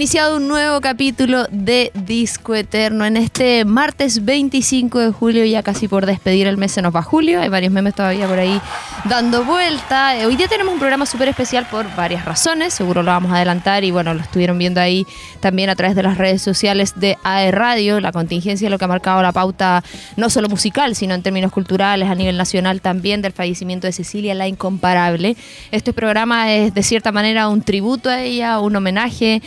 iniciado un nuevo capítulo de Disco Eterno en este martes 25 de julio, ya casi por despedir el mes se nos va julio, hay varios memes todavía por ahí dando vuelta. Eh, Hoy día tenemos un programa súper especial por varias razones, seguro lo vamos a adelantar y bueno, lo estuvieron viendo ahí también a través de las redes sociales de AE Radio, la contingencia lo que ha marcado la pauta no solo musical, sino en términos culturales a nivel nacional también del fallecimiento de Cecilia, la incomparable. Este programa es de cierta manera un tributo a ella, un homenaje.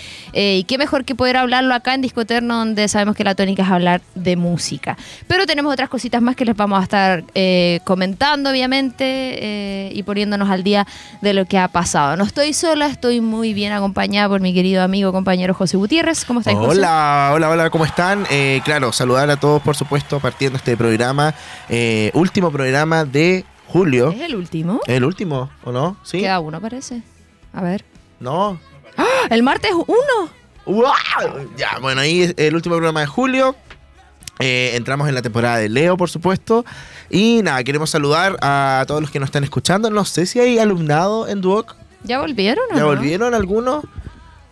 Y qué mejor que poder hablarlo acá en Disco Eterno, donde sabemos que la tónica es hablar de música. Pero tenemos otras cositas más que les vamos a estar eh, comentando, obviamente, eh, y poniéndonos al día de lo que ha pasado. No estoy sola, estoy muy bien acompañada por mi querido amigo, compañero José Gutiérrez. ¿Cómo estáis, José? Hola, hola, hola, ¿cómo están? Eh, claro, saludar a todos, por supuesto, partiendo este programa. eh, último programa de julio. ¿Es el último? ¿El último o no? ¿Sí? Queda uno, parece. A ver. No. ¡Ah! El martes uno. ¡Wow! Ya, bueno, ahí es el último programa de julio. Eh, entramos en la temporada de Leo, por supuesto. Y nada, queremos saludar a todos los que nos están escuchando. No sé si hay alumnado en Duoc. ¿Ya volvieron o ¿Ya no? volvieron algunos?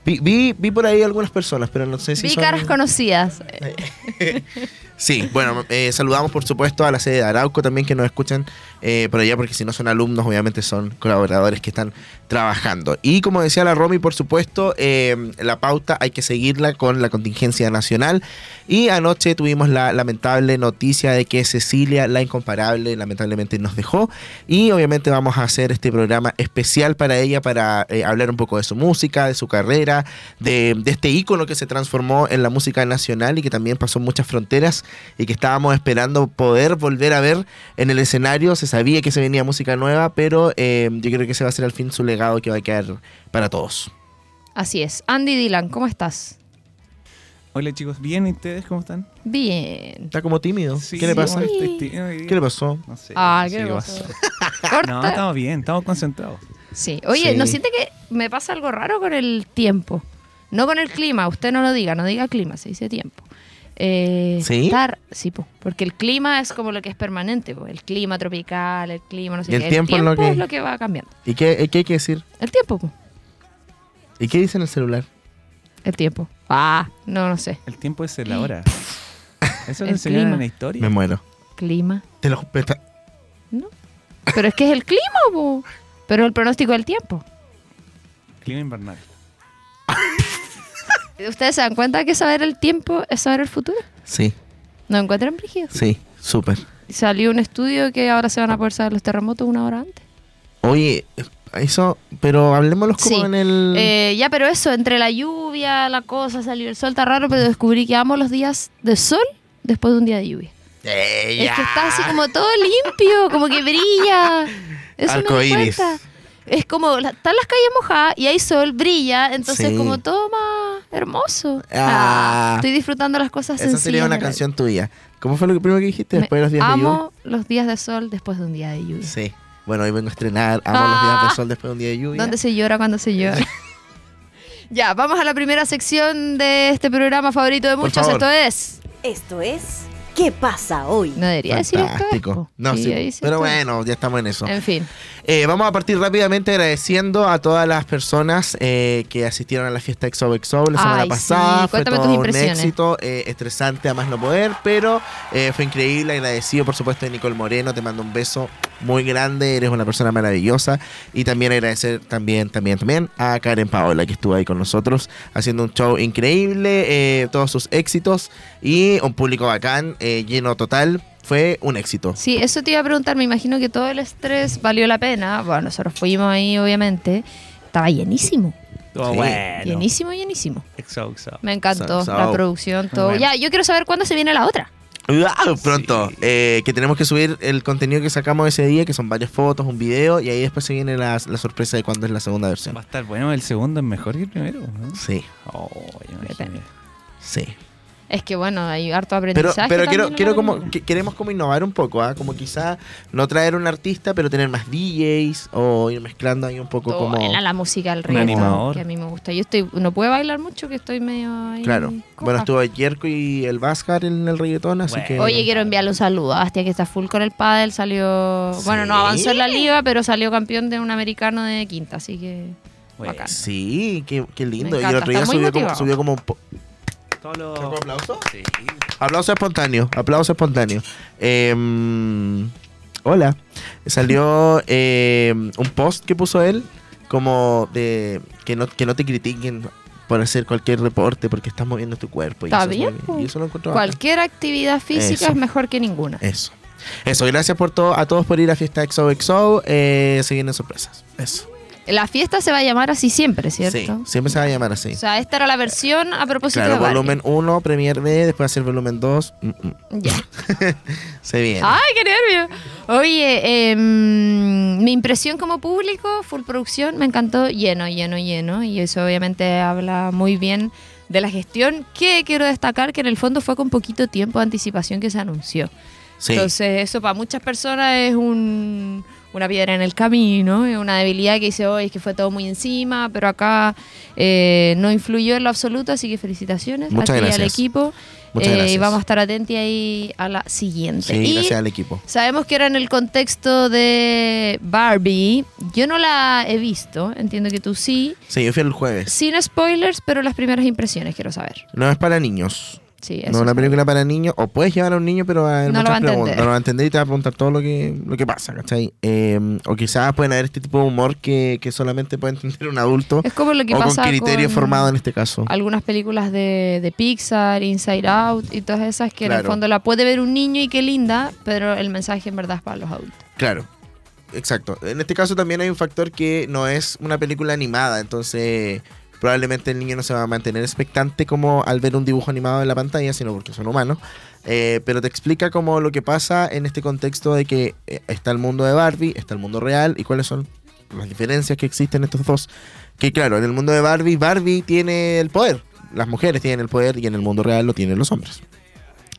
Vi, vi, vi por ahí algunas personas, pero no sé si Vi son... caras conocidas. Sí, bueno, eh, saludamos por supuesto a la sede de Arauco también que nos escuchan eh, por allá, porque si no son alumnos, obviamente son colaboradores que están trabajando. Y como decía la Romy, por supuesto, eh, la pauta hay que seguirla con la contingencia nacional. Y anoche tuvimos la lamentable noticia de que Cecilia, la incomparable, lamentablemente nos dejó. Y obviamente vamos a hacer este programa especial para ella, para eh, hablar un poco de su música, de su carrera, de, este ícono que se transformó en la música nacional y que también pasó muchas fronteras y que estábamos esperando poder volver a ver en el escenario. Sabía que se venía música nueva, pero eh, yo creo que ese va a ser al fin su legado que va a quedar para todos. Así es. Andy Dylan, ¿cómo estás? Hola chicos, ¿bien? ¿Y ustedes cómo están? Bien. Está como tímido. Sí, ¿Qué le pasa? Sí. ¿Qué le pasó? No sé. Ah, ¿qué qué pasó? pasó. Corta. No, estamos bien, estamos concentrados. Sí. Oye, Sí. ¿no siente que me pasa algo raro con el tiempo? No con el clima, usted no lo diga, no diga clima, se dice tiempo. Eh, ¿Sí? estar- sí, po, porque el clima es como lo que es permanente, po, el clima tropical, el clima, no sé ¿Y el qué. tiempo es lo que- es lo que va cambiando. ¿Y qué, qué hay que decir? El tiempo, po, ¿Y qué dice en el celular? el tiempo. Ah, no, no sé. El tiempo es la hora. Eso El lo enseñaron clima. en la historia. Me muero. Clima. Te lo está- ¿No? Pero es que es el clima, po. Pero el pronóstico del tiempo. Clima invernal. ¿Ustedes se dan cuenta que saber el tiempo es saber el futuro? Sí, ¿No encuentran brígido? sí, súper. Salió un estudio que ahora se van a poder saber los terremotos una hora antes. Oye, eso, pero hablemoslo como Sí. en el... Eh, ya, pero eso, entre la lluvia, la cosa, salió el sol, está raro, pero descubrí que amo los días de sol después de un día de lluvia. Eh, Es que está así como todo limpio, como que brilla. Eso me di Arcoíris. cuenta. Es como, la- están las calles mojadas y hay sol, brilla, entonces Sí. como todo más hermoso. Ah. Ah, estoy disfrutando las cosas Esa sencillas. sería una canción tuya. ¿Cómo fue lo que primero que dijiste después de los días de lluvia? Amo los días de sol después de un día de lluvia. Sí. Bueno, hoy vengo a estrenar Amo los días Ah. de sol después de un día de lluvia. ¿Dónde se llora cuando se llora? ya, vamos a la primera sección de este programa favorito de muchos. Esto es. Esto es ¿Qué pasa hoy? No debería decir esto. Fantástico. po. No, sí, sí pero estoy. bueno, ya estamos en eso. En fin. Eh, vamos a partir rápidamente agradeciendo a todas las personas eh, que asistieron a la fiesta XOXO la semana Ay, pasada. sí. Fue Cuéntame todo tus un éxito, eh, estresante a más no poder, pero eh, fue increíble. Agradecido, por supuesto, de Nicole Moreno. Te mando un beso muy grande. Eres una persona maravillosa. Y también agradecer también, también, también a Karen Paola, que estuvo ahí con nosotros haciendo un show increíble, eh, todos sus éxitos y un público bacán, eh, lleno total. Fue un éxito. Sí, eso te iba a preguntar. Me imagino que todo el estrés valió la pena. Bueno, nosotros fuimos ahí, obviamente. Estaba llenísimo. Todo Sí. bueno. Llenísimo, llenísimo. Exo, exo. Me encantó la producción, todo. Bueno. Ya, yo quiero saber cuándo se viene la otra. Pronto, Sí. eh, que tenemos que subir el contenido que sacamos ese día, que son varias fotos, un video, y ahí después se viene la, la sorpresa de cuándo es la segunda versión. Va a estar bueno, el segundo es mejor que el primero. ¿no? Sí, Oh, sí. Es que bueno, hay harto Pero, aprendizaje. pero también quiero, la quiero como, que- queremos como innovar un poco, ¿ah? Como quizá no traer un artista, pero tener más DJs o ir mezclando ahí un poco Todo como... buena la música, el Un reggaetón, animador. que a mí me gusta. Yo estoy, no puedo bailar mucho, que estoy medio ahí. Claro. coja. Bueno, estuvo Yerko y el Vázquez en el reggaetón, así Bueno. que... Oye, quiero enviarle un saludo a Bastia, que está full con el pádel, salió... Bueno, no avanzó en la liga, pero salió campeón de un americano de quinta, así que... Bacán. Sí, qué, qué lindo. Y el otro día subió como, subió como un po- Todos los- ¿Sacó aplauso? Sí. Aplauso espontáneo, aplauso espontáneo. Em, hola. Salió em, un post que puso él como de que no, que no te critiquen por hacer cualquier reporte porque estás moviendo tu cuerpo. y Está eso es bien. Y eso lo. Cualquier actividad física Eso. es mejor que ninguna. Eso. Eso, gracias por todo, a todos por ir a fiesta XOXO. Eh, se vienen sorpresas. Eso. La fiesta se va a llamar así siempre, ¿cierto? Sí, siempre se va a llamar así. O sea, esta era la versión a propósito Claro, de Barbie. volumen 1, Premier B, después va a ser volumen 2. Mm, mm. Ya. Se viene. ¡Ay, qué nervio! Oye, em, mi impresión como público, full producción, me encantó lleno, lleno, lleno. Y eso obviamente habla muy bien de la gestión. Que quiero destacar que en el fondo fue con poquito tiempo de anticipación que se anunció. sí. Entonces, eso para muchas personas es un- una piedra en el camino, una debilidad que dice hoy es que fue todo muy encima, pero acá eh, no influyó en lo absoluto, así que felicitaciones Muchas a ti y al gracias. equipo. Muchas Eh, gracias. Y vamos a estar atentos ahí a la siguiente. Sí, y gracias al equipo. sabemos que era en el contexto de Barbie. Yo no la he visto, entiendo que tú sí. Sí, yo fui el jueves. Sin spoilers, pero las primeras impresiones quiero saber. No es para niños. Sí, no es una película para niños. O puedes llevar a un niño, pero a No lo va a entender. preguntas. No lo va a entender y te va a preguntar todo lo que, lo que pasa, ¿cachai? Eh, o quizás pueden haber este tipo de humor que, que solamente puede entender un adulto. Es como lo que o pasa con criterio con- formado en este caso. algunas películas de, de Pixar, Inside Out y todas esas que en el fondo la puede ver un niño y qué linda, pero el mensaje en verdad es para los adultos. Claro. Exacto. En este caso también hay un factor que no es una película animada, entonces probablemente el niño no se va a mantener expectante como al ver un dibujo animado en la pantalla, sino porque son humanos. Eh, pero te explica como lo que pasa en este contexto de que eh, está el mundo de Barbie, está el mundo real y cuáles son las diferencias que existen estos dos. Que claro, en el mundo de Barbie, Barbie tiene el poder. Las mujeres tienen el poder y en el mundo real lo tienen los hombres.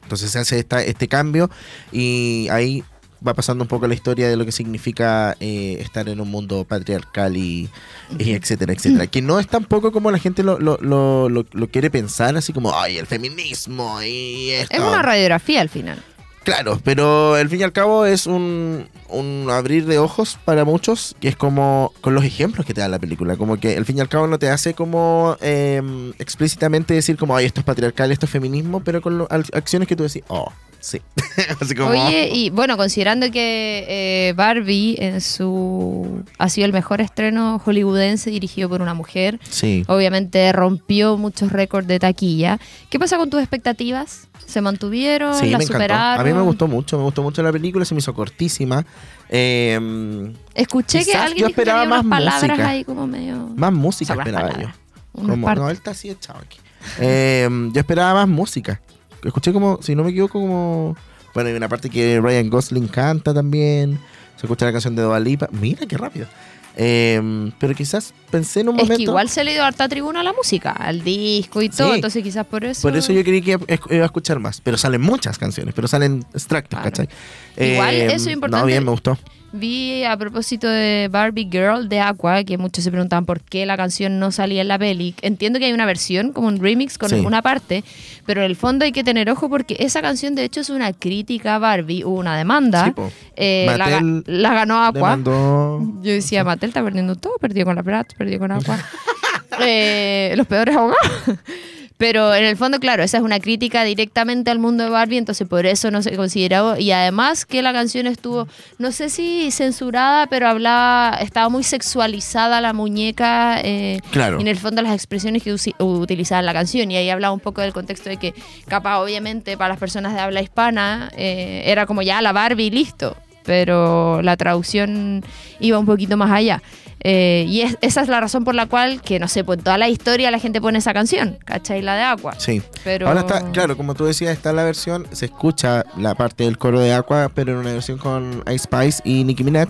Entonces se hace este cambio y ahí va pasando un poco la historia de lo que significa eh, estar en un mundo patriarcal y, y etcétera, etcétera. Que no es tampoco como la gente lo, lo, lo, lo- lo quiere pensar, así como, ay, el feminismo y esto. Es una radiografía al final. Claro, pero al fin y al cabo es un, un abrir de ojos para muchos, que es como con los ejemplos que te da la película, como que al fin y al cabo no te hace como eh, explícitamente decir como, ay, esto es patriarcal, esto es feminismo, pero con lo- acciones que tú decís, oh, sí. Así como, Oye, y bueno, considerando que eh, Barbie en su ha sido el mejor estreno hollywoodense dirigido por una mujer, sí. obviamente rompió muchos récords de taquilla. ¿Qué pasa con tus expectativas? ¿Se mantuvieron? Sí, ¿La me encantó. superaron? A mí me gustó mucho, me gustó mucho la película, se me hizo cortísima. Eh, Escuché que alguien yo dijo que esperaba había unas más palabras música. ahí como medio... más música las esperaba yo. Como- no, él está así echado aquí. Eh, yo esperaba más música. Escuché como, si no me equivoco, como. Bueno, hay una parte que Ryan Gosling canta también. Se escucha la canción de Dua Lipa. Mira qué rápido. Eh, pero quizás pensé en un Es momento. que igual se le dio harta tribuna a la música, al disco y todo, Sí. entonces quizás por eso... Por eso yo creí que iba a- iba a escuchar más. Pero salen muchas canciones, pero salen extractos, Claro. ¿cachai? Igual Eh, eso es importante. No, bien, me gustó. Vi a propósito de Barbie Girl de Aqua, que muchos se preguntaban por qué la canción no salía en la peli. Entiendo que hay una versión, como un remix con Sí. una parte, pero en el fondo hay que tener ojo porque esa canción de hecho es una crítica a Barbie, hubo una demanda. Sí. Eh, la, ganó Aqua. Demandó. Yo decía, Mattel está perdiendo todo, perdió con la Bratz, perdió con Aqua. Eh, los peores abogados. Pero en el fondo, claro, esa es una crítica directamente al mundo de Barbie, entonces por eso no se consideró. Y además que la canción estuvo, no sé si censurada, pero hablaba, estaba muy sexualizada la muñeca. eh, Claro. y en el fondo las expresiones que utilizaba en la canción. Y ahí hablaba un poco del contexto de que, capaz, obviamente, para las personas de habla hispana, eh, era como ya la Barbie listo. Pero la traducción iba un poquito más allá. Eh, y es- esa es la razón por la cual, que no sé, pues en toda la historia la gente pone esa canción, ¿cachai? La de Aqua. Sí. Pero... Ahora está, claro, como tú decías, está la versión, se escucha la parte del coro de Aqua, pero en una versión con Ice Spice y Nicki Minaj.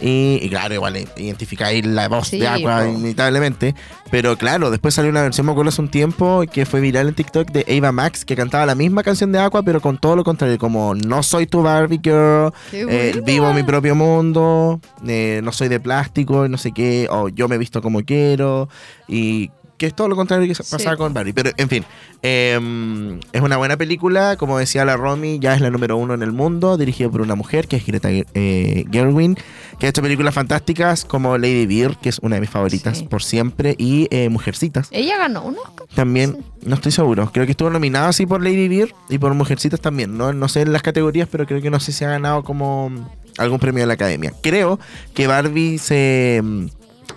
y, y claro, igual eh, identificáis la voz Sí, de Aqua po. inevitablemente. Pero claro, después salió una versión, me acuerdo hace un tiempo, que fue viral en TikTok de Ava Max, que cantaba la misma canción de Aqua, pero con todo lo contrario, como no soy tu Barbie girl, eh, vivo mi propio mundo, eh, no soy de plástico no sé qué, o yo me he visto como quiero, y que es todo lo contrario que Sí. pasaba con Barbie. Pero, en fin, eh, es una buena película. Como decía la Romy, ya es la número uno en el mundo, dirigida por una mujer, que es Greta eh, Gerwin, que ha hecho películas fantásticas como Lady Bird, que es una de mis favoritas Sí. por siempre, y eh, Mujercitas. Ella ganó un Oscar. También, no estoy seguro, creo que estuvo nominada así por Lady Bird y por Mujercitas también. No, no sé en las categorías, pero creo que no sé si ha ganado como algún premio de la academia. Creo que Barbie se, mm,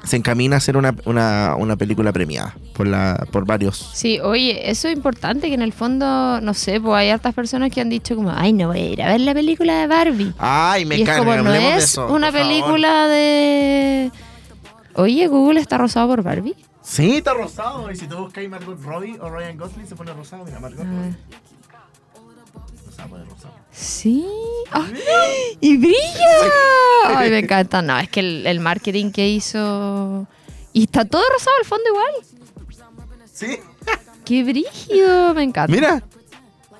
se encamina a ser una, una, una película premiada por, la, por varios. Sí, oye, eso es importante que en el fondo, no sé, pues hay hartas personas que han dicho como, ay, no voy a ir a ver la película de Barbie. Ay, me y es como, no es eso, una por favor. película de... Oye, Google está rosado por Barbie. Sí, está rosado. Y si tú buscas Margot Robbie o Ryan Gosling, se pone rosado. Mira, Margot A ver. Rosado, rosado. Sí. ¡Ay! ¡Y brilla! Ay, me encanta. No, es que el, el marketing que hizo... Y está todo rosado al fondo igual. Sí, ¡Qué brígido! Me encanta. mira.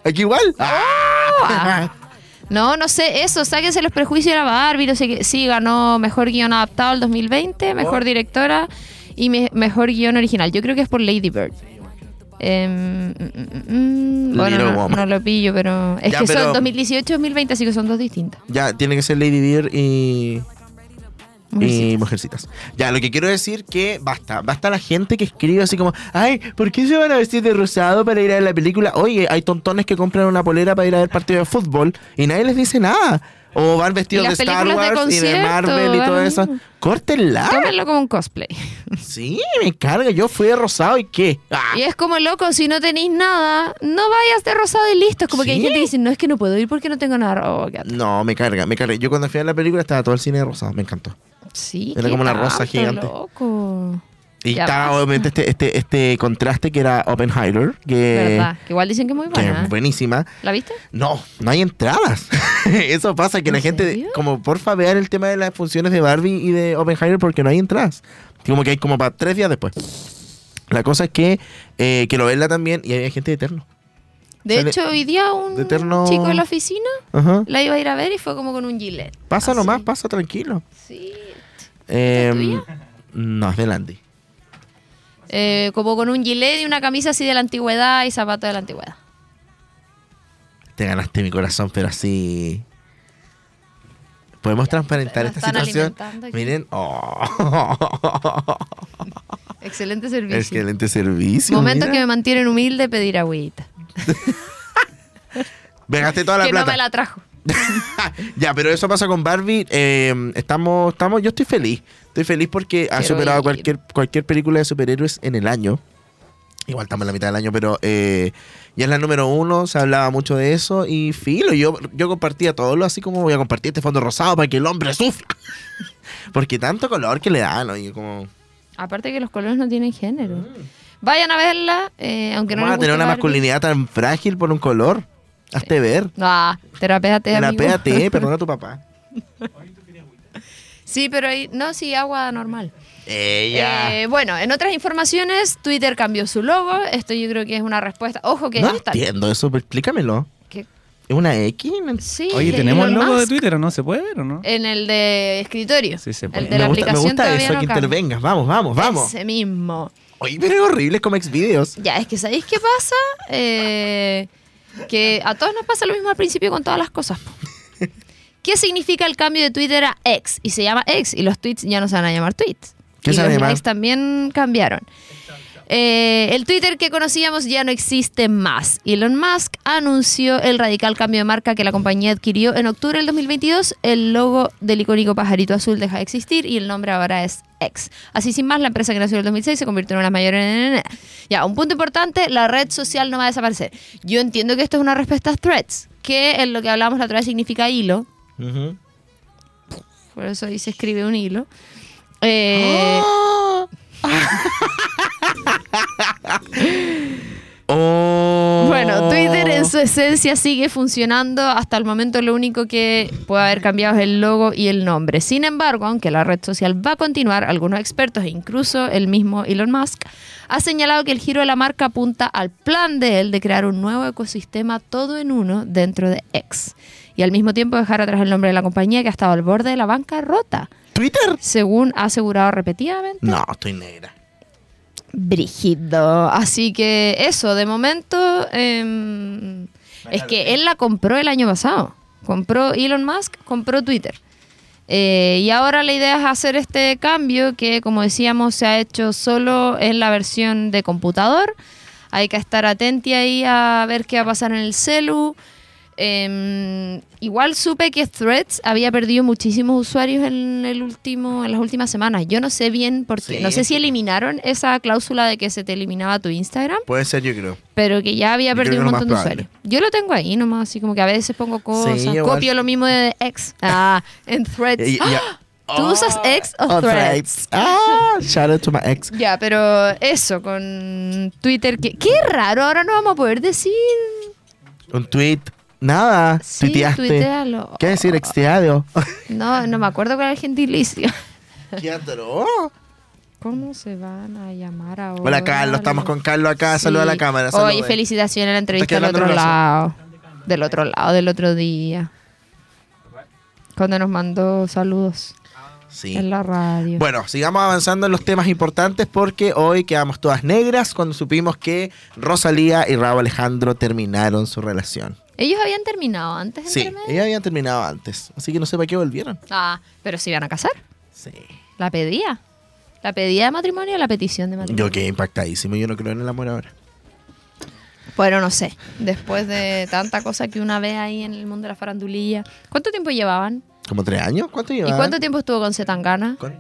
Aquí igual. Ah. No, no sé, eso, sáquense los prejuicios de la Barbie, no sé qué. Sí, ganó mejor guion adaptado el 2020, mejor Oh. directora y me- mejor guion original. Yo creo que es por Lady Bird. Em, mm, mm, mm, bueno, Little no, Woman. no lo pillo, pero es Ya, que pero- son 2018-2020, así que son dos distintas. Ya, tiene que ser Lady Bird y, y Mujercitas. Mujercitas. Ya, lo que quiero decir que basta, basta la gente que escribe así como, ay, ¿por qué se van a vestir de rosado para ir a ver la película? Oye, hay tontones que compran una polera para ir a ver partido de fútbol y nadie les dice nada. O van vestidos de Star de Wars y de Marvel y todo eso. Córtenla. Tómenlo como un cosplay. Sí, me carga. Yo fui de rosado y qué. Ah, Y es como loco, si no tenéis nada, no vayas de rosado y listo. Es como que hay gente que dice, no es que no puedo ir porque no tengo nada. Oh. No, me carga, me carga. Yo cuando fui a la película estaba todo el cine de rosado, me encantó. Sí, Era como una rosa gigante. loco. Y Ya estaba basta. obviamente este, este, este contraste que era Oppenheimer, que, ¿Verdad? Que igual dicen que es muy que buena. es buenísima. ¿La viste? No, no hay entradas. Eso pasa, que la ¿En gente, como porfa, vean el tema de las funciones de Barbie y de Oppenheimer porque no hay entradas. Como que hay como para tres días después. La cosa es que eh, quiero verla también y hay gente de Eterno. De Sale- hecho, hoy día un de eterno- chico de la oficina Ajá. la iba a ir a ver y fue como con un gilet. Pasa Así. nomás, pasa tranquilo. Sí. Eh, tuya? no, es de Landy. Eh, como con un gilet y una camisa así de la antigüedad y zapatos de la antigüedad. Te ganaste mi corazón, pero así. ¿Podemos transparentar esta situación? Miren. Oh. Excelente servicio. Excelente servicio. Momentos mira. que me mantienen humilde pedir agüita. Me gasté toda la que plata. no me la trajo. ya, pero eso pasa con Barbie. eh, estamos, estamos, yo estoy feliz. Estoy feliz porque ha superado ir. cualquier, cualquier película de superhéroes en el año. Igual estamos en la mitad del año, pero eh, ya es la número uno, se hablaba mucho de eso y filo, yo, yo compartía todo lo así como voy a compartir este fondo rosado para que el hombre sufra. porque tanto color que le dan, ¿no? Y como... Aparte que los colores no tienen género. Vayan a verla, eh, aunque no ¿Cómo vas les a tener una Barbie. masculinidad tan frágil por un color? Hazte ver. Ah, terapéate. Terapéate, perdona a tu papá. Sí, pero ahí, no, sí, agua normal. Ella. Eh, bueno, en otras informaciones, Twitter cambió su logo. Esto yo creo que es una respuesta. Ojo que no hasta entiendo eso, pero explícamelo. que- ¿Es una X? sí, Oye, ¿tenemos el logo de. Twitter o no? ¿Se puede ver o no? En el de escritorio. Sí, se puede. El de me la gusta, me gusta todavía eso, no que cambia. intervengas. Vamos, vamos, vamos. Ese mismo. Oye, pero es horrible como Xvideos. Ya, es que ¿sabéis qué pasa? Eh, que a todos nos pasa lo mismo al principio con todas las cosas. po. ¿Qué significa el cambio de Twitter a X? Y se llama X y los tweets ya no se van a llamar tweets. ¿Qué y se los likes también cambiaron. Eh, el Twitter que conocíamos ya no existe más. Elon Musk anunció el radical cambio de marca que la compañía adquirió en octubre del 2022. El logo del icónico pajarito azul deja de existir y el nombre ahora es X. Así sin más, la empresa que nació en el 2006 se convirtió en una mayores. Ya, un punto importante, la red social no va a desaparecer. Yo entiendo que esto es una respuesta a threads, que en lo que hablamos la otra vez significa hilo. Por eso ahí se escribe un hilo. Eh, Oh. Bueno, Twitter en su esencia sigue funcionando. Hasta el momento lo único que puede haber cambiado es el logo y el nombre. Sin embargo, aunque la red social va a continuar, algunos expertos e incluso el mismo Elon Musk ha señalado que el giro de la marca apunta al plan de él de crear un nuevo ecosistema todo en uno dentro de X. Y al mismo tiempo dejar atrás el nombre de la compañía que ha estado al borde de la bancarrota, ¿Twitter? según ha asegurado repetidamente. No, estoy negra. Brígido. Así que eso, de momento, em, es que él la compró el año pasado. Compró Elon Musk, compró Twitter. Eh, y ahora la idea es hacer este cambio que, como decíamos, se ha hecho solo en la versión de computador. Hay que estar atenti ahí a ver qué va a pasar en el celu. Em, igual supe que Threads había perdido muchísimos usuarios en el último, en las últimas semanas. Yo no sé bien por qué. Sí. No sé si eliminaron esa cláusula de que se te eliminaba tu Instagram, Puede ser, yo creo. pero que ya había Yo perdido un montón de usuarios. Yo lo tengo ahí nomás, así como que a veces pongo cosas, copio lo mismo de X. Ah, en Threads. Y- y- ya- ¿Tú usas X o Oh, Threads? Ah, shout out to my ex. Ya, pero eso con Twitter, que qué raro, ahora no vamos a poder decir. Un tweet. Nada. Sí, tuiteaste. tuitealo. ¿Qué decir? Exteado. No, no me acuerdo cuál era el gentilicio. ¿Qué otro? ¿Cómo se van a llamar ahora? Hola, Carlos. Estamos con Carlos acá. Sí. Saluda a la cámara. Oye, saluda. felicitaciones a la entrevista del otro lado. Del otro lado, del otro día. Cuando nos mandó saludos Sí. en la radio. Bueno, sigamos avanzando en los temas importantes porque hoy quedamos todas negras cuando supimos que Rosalía y Raúl Alejandro terminaron su relación. Ellos habían terminado antes, Sí, ellos habían terminado antes, así que no sé para qué volvieron. Ah, pero se iban a casar. Sí. La pedía. La pedía de matrimonio o la petición de matrimonio. Yo quedé impactadísimo, yo no creo en el amor ahora. Bueno, no sé. Después de tanta cosa que una ve ahí en el mundo de la farandulilla. ¿Cuánto tiempo llevaban? ¿Como tres años? ¿Cuánto ¿Y llevan? cuánto tiempo estuvo con Zetangana? Con-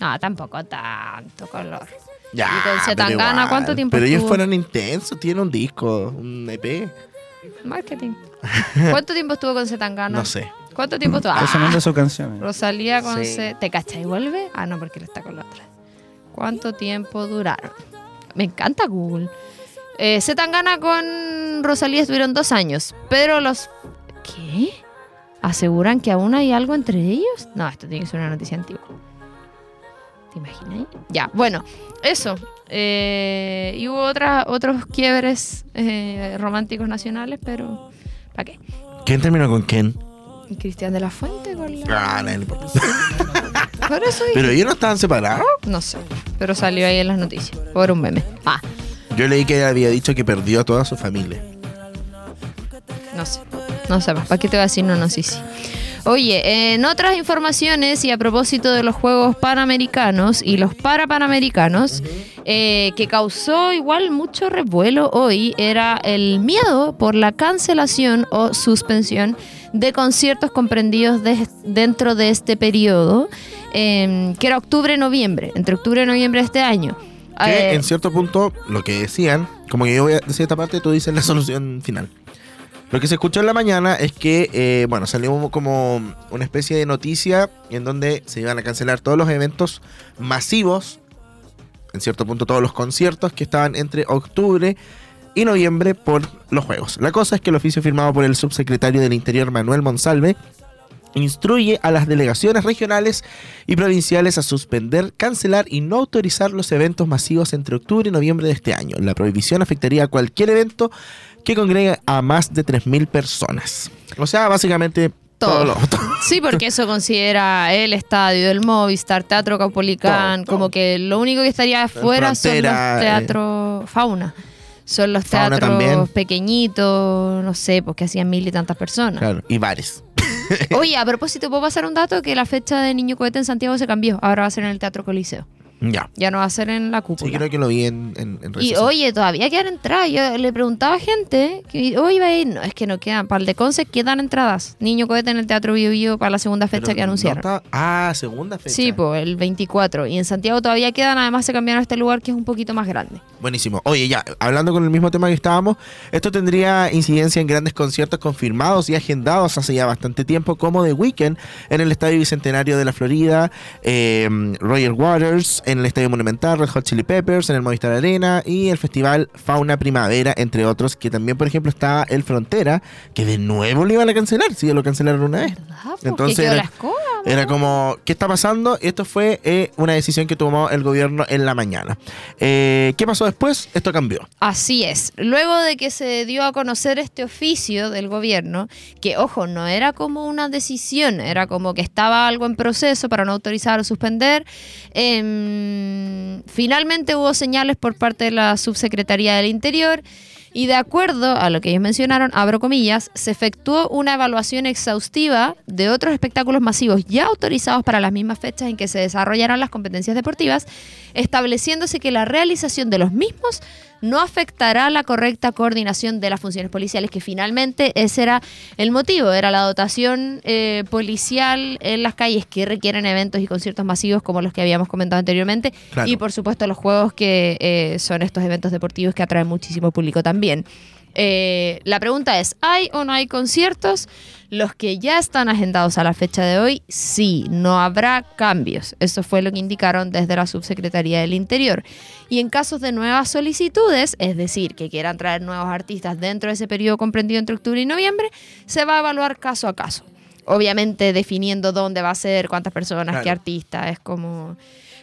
No, tampoco tanto color. Ya, ¿Y con pero Zetangana igual. cuánto tiempo Pero ellos estuvo? fueron intensos, tiene un disco, un EP. Marketing. ¿Cuánto tiempo estuvo con Zetangana? No sé. ¿Cuánto tiempo estuvo? Ah, sonando su canción. eh. Rosalía con Sí. C- ¿Te cacha y vuelve? Ah, no, porque él está con la otra. ¿Cuánto tiempo duraron? Me encanta Google. Eh, Zetangana con Rosalía estuvieron dos años, pero los... ¿Qué? ¿Aseguran que aún hay algo entre ellos? No, esto tiene que ser una noticia antigua. ¿Te imaginas? Ya, bueno, eso. Eh, y hubo otras, otros quiebres eh, románticos nacionales, pero ¿para qué? ¿Quién terminó con quién? Cristian de la Fuente con la... Ah, nadie le importa. Por eso Pero ellos no estaban separados. No sé, pero salió ahí en las noticias por un meme. Ah, Yo leí que había dicho que perdió a toda su familia. no sé. No sé más. ¿Para qué te voy a decir no, no, sí, sí? Oye, en otras informaciones y a propósito de los Juegos Panamericanos y los Parapanamericanos, eh, que causó igual mucho revuelo hoy, era el miedo por la cancelación o suspensión de conciertos comprendidos de- dentro de este periodo, eh, que era octubre-noviembre, entre octubre y noviembre de este año. Que Eh, en cierto punto, lo que decían, como que yo voy a decir esta parte, tú dices la solución final. Lo que se escuchó en la mañana es que, eh, bueno, salió como una especie de noticia en donde se iban a cancelar todos los eventos masivos, en cierto punto todos los conciertos que estaban entre octubre y noviembre por los Juegos. La cosa es que el oficio firmado por el subsecretario del Interior, Manuel Monsalve, instruye a las delegaciones regionales y provinciales a suspender, cancelar y no autorizar los eventos masivos entre octubre y noviembre de este año. La prohibición afectaría a cualquier evento que congregue a más de 3.000 personas. O sea, básicamente todo, Todo. lo todo. Sí, porque eso considera el estadio, el Movistar, Teatro Caupolicán, como que lo único que estaría afuera son los eh. teatros fauna. Son los Fauna teatros también. pequeñitos, no sé, porque hacían mil y tantas personas. Claro, y bares. Oye, a propósito, ¿puedo pasar un dato? Que la fecha de Niño Cohete en Santiago se cambió. Ahora va a ser en el Teatro Coliseo. Ya. Ya no va a ser en la Sí, cúpula. creo que lo vi en, en, en redes Y sociales. oye, todavía quedan entradas. Yo le preguntaba a gente que hoy iba a ir. No, es que no quedan. Para el de Conce quedan entradas. Niño Cohete en el Teatro Bio Bio para la segunda fecha Pero que no anunciaron. está- Ah, segunda fecha. Sí, pues el 24. Y en Santiago todavía quedan. Además se cambiaron a este lugar que es un poquito más grande. Buenísimo. Oye, ya, hablando con el mismo tema que estábamos, esto tendría incidencia en grandes conciertos confirmados y agendados hace ya bastante tiempo, como The Weeknd en el Estadio Bicentenario de la Florida, eh, Roger Waters en el Estadio Monumental, Red Hot Chili Peppers en el Movistar Arena y el Festival Fauna Primavera, entre otros, que también, por ejemplo, está el Frontera, que de nuevo lo iban a cancelar, si ya lo cancelaron una vez. Entonces la escoba. Era como, ¿qué está pasando? Esto fue eh, una decisión que tomó el gobierno en la mañana. Eh, ¿Qué pasó después? Esto cambió. Así es. Luego de que se dio a conocer este oficio del gobierno, que ojo, no era como una decisión, era como que estaba algo en proceso para no autorizar o suspender, em, finalmente hubo señales por parte de la Subsecretaría del Interior. Y de acuerdo a lo que ellos mencionaron, abro comillas, se efectuó una evaluación exhaustiva de otros espectáculos masivos ya autorizados para las mismas fechas en que se desarrollarán las competencias deportivas, estableciéndose que la realización de los mismos no afectará la correcta coordinación de las funciones policiales, que finalmente ese era el motivo, era la dotación eh, policial en las calles que requieren eventos y conciertos masivos como los que habíamos comentado anteriormente, Claro. y por supuesto los juegos que eh, son estos eventos deportivos que atraen muchísimo público también. Eh, la pregunta es, ¿hay o no hay conciertos? Los que ya están agendados a la fecha de hoy, sí, no habrá cambios. Eso fue lo que indicaron desde la Subsecretaría del Interior. Y en casos de nuevas solicitudes, es decir, que quieran traer nuevos artistas dentro de ese periodo comprendido entre octubre y noviembre, se va a evaluar caso a caso. Obviamente definiendo dónde va a ser, cuántas personas, Claro. qué artista, es como...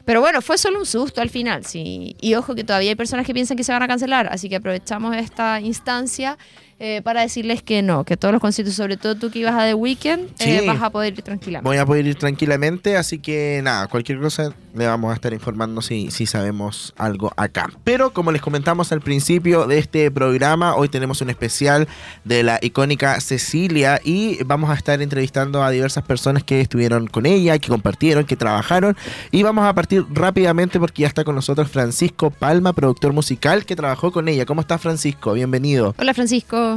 Pero bueno, fue solo un susto al final, sí. Y ojo que todavía hay personas que piensan que se van a cancelar, así que aprovechamos esta instancia eh, para decirles que no, que todos los conciertos, sobre todo tú que ibas a The Weeknd, eh, vas a poder ir tranquilamente. Voy a poder ir tranquilamente, así que nada, cualquier cosa le vamos a estar informando si, si sabemos algo acá. Pero como les comentamos al principio de este programa, hoy tenemos un especial de la icónica Cecilia y vamos a estar entrevistando a diversas personas que estuvieron con ella, que compartieron, que trabajaron. Y vamos a partir rápidamente porque ya está con nosotros Francisco Palma, productor musical que trabajó con ella. ¿Cómo estás Francisco? Bienvenido. Hola Francisco.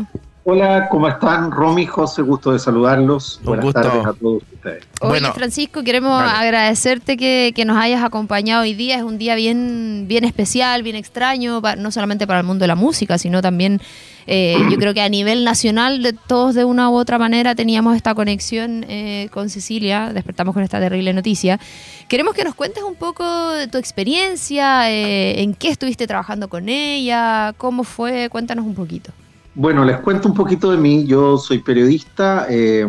Hola, ¿cómo están? Romy, José, gusto de saludarlos. Un Buenas gusto. tardes a todos ustedes. Oye, Bueno, Francisco, queremos agradecerte que, que nos hayas acompañado hoy día. Es un día bien, bien especial, bien extraño, no solamente para el mundo de la música, sino también, eh, yo creo que a nivel nacional, de todos de una u otra manera teníamos esta conexión eh, con Cecilia. Despertamos con esta terrible noticia. Queremos que nos cuentes un poco de tu experiencia, eh, en qué estuviste trabajando con ella, cómo fue, cuéntanos un poquito. Bueno, les cuento un poquito de mí. Yo soy periodista. eh,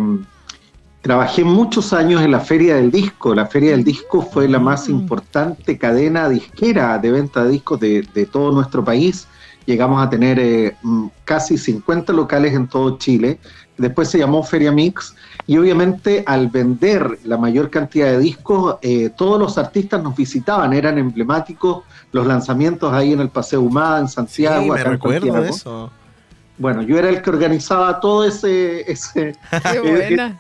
trabajé muchos años en la Feria del Disco. La Feria del Disco fue la más Mm. importante cadena disquera de venta de discos de, de todo nuestro país. Llegamos a tener eh, mm, casi 50 locales en todo Chile. Después se llamó Feria Mix. Y obviamente al vender la mayor cantidad de discos, eh, todos los artistas nos visitaban, eran emblemáticos los lanzamientos ahí en el Paseo Humada, en Sí, Santiago. me acá en recuerdo de eso. Bueno, yo era el que organizaba todo ese, ese Qué buena.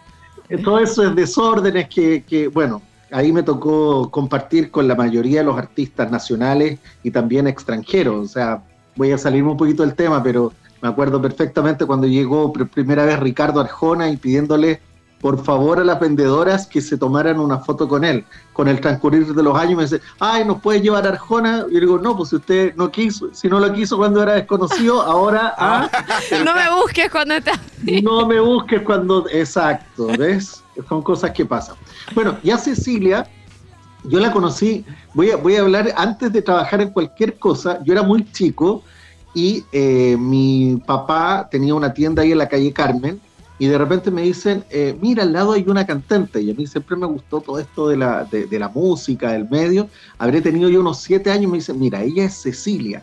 todos esos desórdenes que, que, bueno, ahí me tocó compartir con la mayoría de los artistas nacionales y también extranjeros. O sea, voy a salirme un poquito del tema, pero me acuerdo perfectamente cuando llegó por primera vez Ricardo Arjona y pidiéndole por favor a las vendedoras que se tomaran una foto con él. Con el transcurrir de los años me dice, ay, ¿nos puede llevar Arjona? Y yo digo, no, pues si usted no quiso, si no lo quiso cuando era desconocido, ahora... ah, No me busques cuando estás... no me busques cuando. Exacto, ¿ves? Son cosas que pasan. Bueno, ya Cecilia, yo la conocí, voy a, voy a hablar antes de trabajar en cualquier cosa. Yo era muy chico y eh, mi papá tenía una tienda ahí en la calle Carmen. Y de repente me dicen, eh, mira, al lado hay una cantante. Y a mí siempre me gustó todo esto de la, de, de la música, del medio. Habré tenido yo unos siete años y me dicen, mira, ella es Cecilia.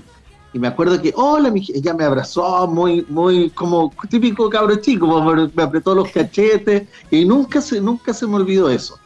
Y me acuerdo que, hola, mi- ella me abrazó muy, muy como típico cabro chico, me apretó los cachetes y nunca se, nunca se me olvidó eso.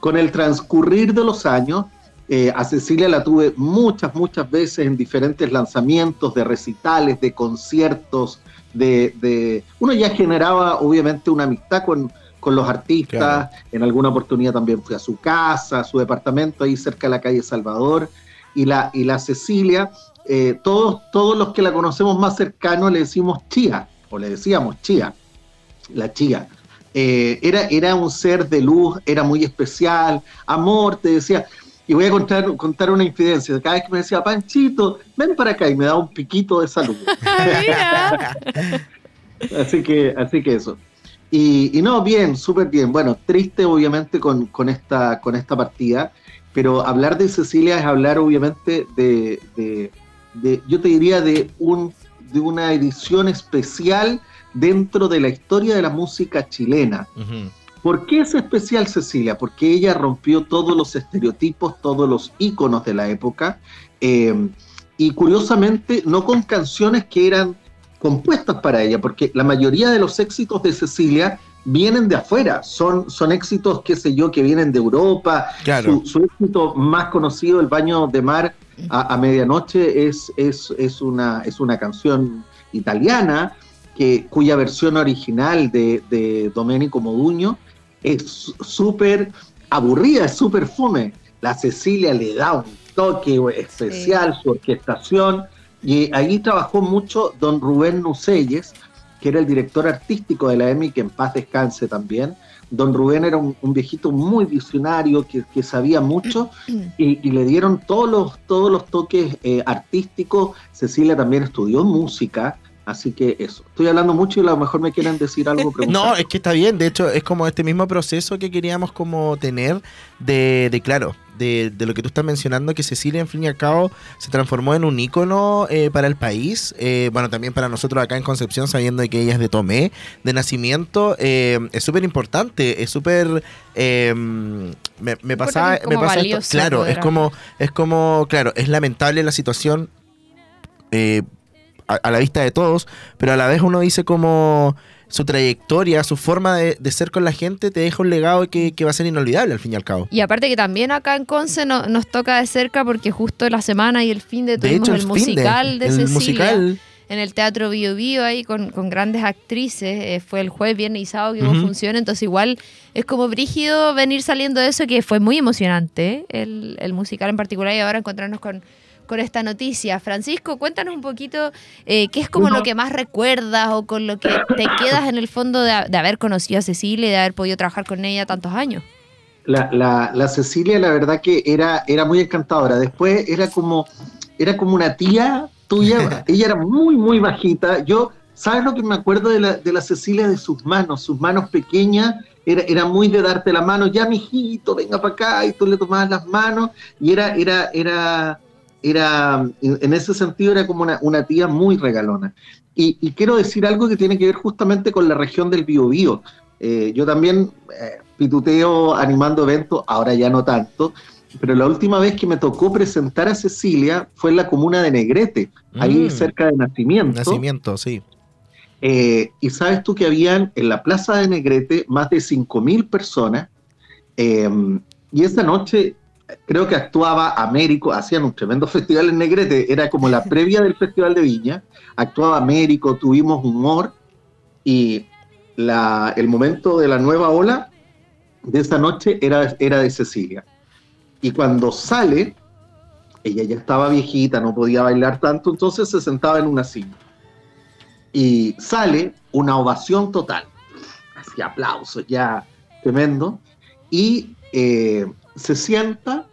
Con el transcurrir de los años, eh, a Cecilia la tuve muchas, muchas veces en diferentes lanzamientos de recitales, de conciertos, de, de... uno ya generaba obviamente una amistad con, con los artistas, en alguna oportunidad también fui a su casa, a su departamento ahí cerca de la calle Salvador, y la, y la Cecilia eh, todos, todos los que la conocemos más cercanos le decimos chía, o le decíamos chía, la chía. Eh, era, era un ser de luz, era muy especial, amor, te decía. Y voy a contar, contar una infidencia. Cada vez que me decía, Panchito, ven para acá y me daba un piquito de salud. Así, que, así que eso. Y, y no, bien, súper bien. Bueno, triste obviamente con, con, esta, con esta partida, pero hablar de Cecilia es hablar obviamente de, de, de yo te diría, de, un, de una edición especial dentro de la historia de la música chilena. Ujú. ¿Por qué es especial Cecilia? Porque ella rompió todos los estereotipos, todos los íconos de la época, eh, y curiosamente no con canciones que eran compuestas para ella, porque la mayoría de los éxitos de Cecilia vienen de afuera, son, son éxitos, qué sé yo, que vienen de Europa. Claro. Su, su éxito más conocido, El baño de mar a, a medianoche, es, es, es, una, es una canción italiana que, cuya versión original de, de Domenico Modugno es súper aburrida, es súper fome. La Cecilia le da un toque especial, su orquestación, y ahí trabajó mucho don Rubén Nucelles, que era el director artístico de la EMI, que en paz descanse también. Don Rubén era un, un viejito muy visionario, que, que sabía mucho, y, y, le dieron todos los, todos los toques eh, artísticos. Cecilia también estudió música, Así que eso. Estoy hablando mucho y a lo mejor me quieren decir algo. No, es que está bien. De hecho, es como este mismo proceso que queríamos como tener de, de claro, de, de, lo que tú estás mencionando, que Cecilia, en fin y al cabo, se transformó en un ícono eh, para el país. Eh, bueno, también para nosotros acá en Concepción, sabiendo de que ella es de Tomé, de nacimiento. Eh, es súper importante, es súper... me, me pasaba, me pasa esto. Claro, es como, es como, claro, es lamentable la situación a, a, la vista de todos, pero a la vez uno dice como su trayectoria, su forma de, de ser con la gente te deja un legado que, que, va a ser inolvidable al fin y al cabo. Y aparte que también acá en Conce no, nos toca de cerca porque justo la semana y el fin de tuvimos de hecho, el, el musical de, el Cecilia. Musical. En el Teatro Bio Bio ahí con, con grandes actrices, eh, fue el jueves, viernes y sábado que hubo uh -huh. función, entonces igual es como brígido venir saliendo de eso que fue muy emocionante, ¿eh? el, el musical en particular y ahora encontrarnos con, con esta noticia. Francisco, cuéntanos un poquito eh, qué es como lo que más recuerdas o con lo que te quedas en el fondo de, de, haber conocido a Cecilia y de haber podido trabajar con ella tantos años. La, la, la, Cecilia, la verdad que era, era muy encantadora. Después era como, era como una tía tuya. ella era muy, muy bajita. Yo, ¿sabes lo que me acuerdo de la, de la Cecilia? De sus manos, sus manos pequeñas. Era, era muy de darte la mano, ya mijito, venga para acá, y tú le tomabas las manos, y era, era, era, era, en ese sentido era como una, una tía muy regalona. Y, y, quiero decir algo que tiene que ver justamente con la región del Biobío. Eh, yo también eh, pituteo animando eventos, ahora ya no tanto, pero la última vez que me tocó presentar a Cecilia fue en la comuna de Negrete, mm. ahí cerca de Nacimiento. Nacimiento, sí. Eh, y sabes tú que habían en la plaza de Negrete más de 5.000 personas, y esta noche creo que actuaba Américo, hacían un tremendo festival en Negrete, era como la previa del Festival de Viña, actuaba Américo, tuvimos humor y la, el momento de la nueva ola de esa noche era, era de Cecilia. Y cuando sale, ella ya estaba viejita, no podía bailar tanto, entonces se sentaba en una silla. Y sale una ovación total, así aplausos ya tremendo, y eh, se sienta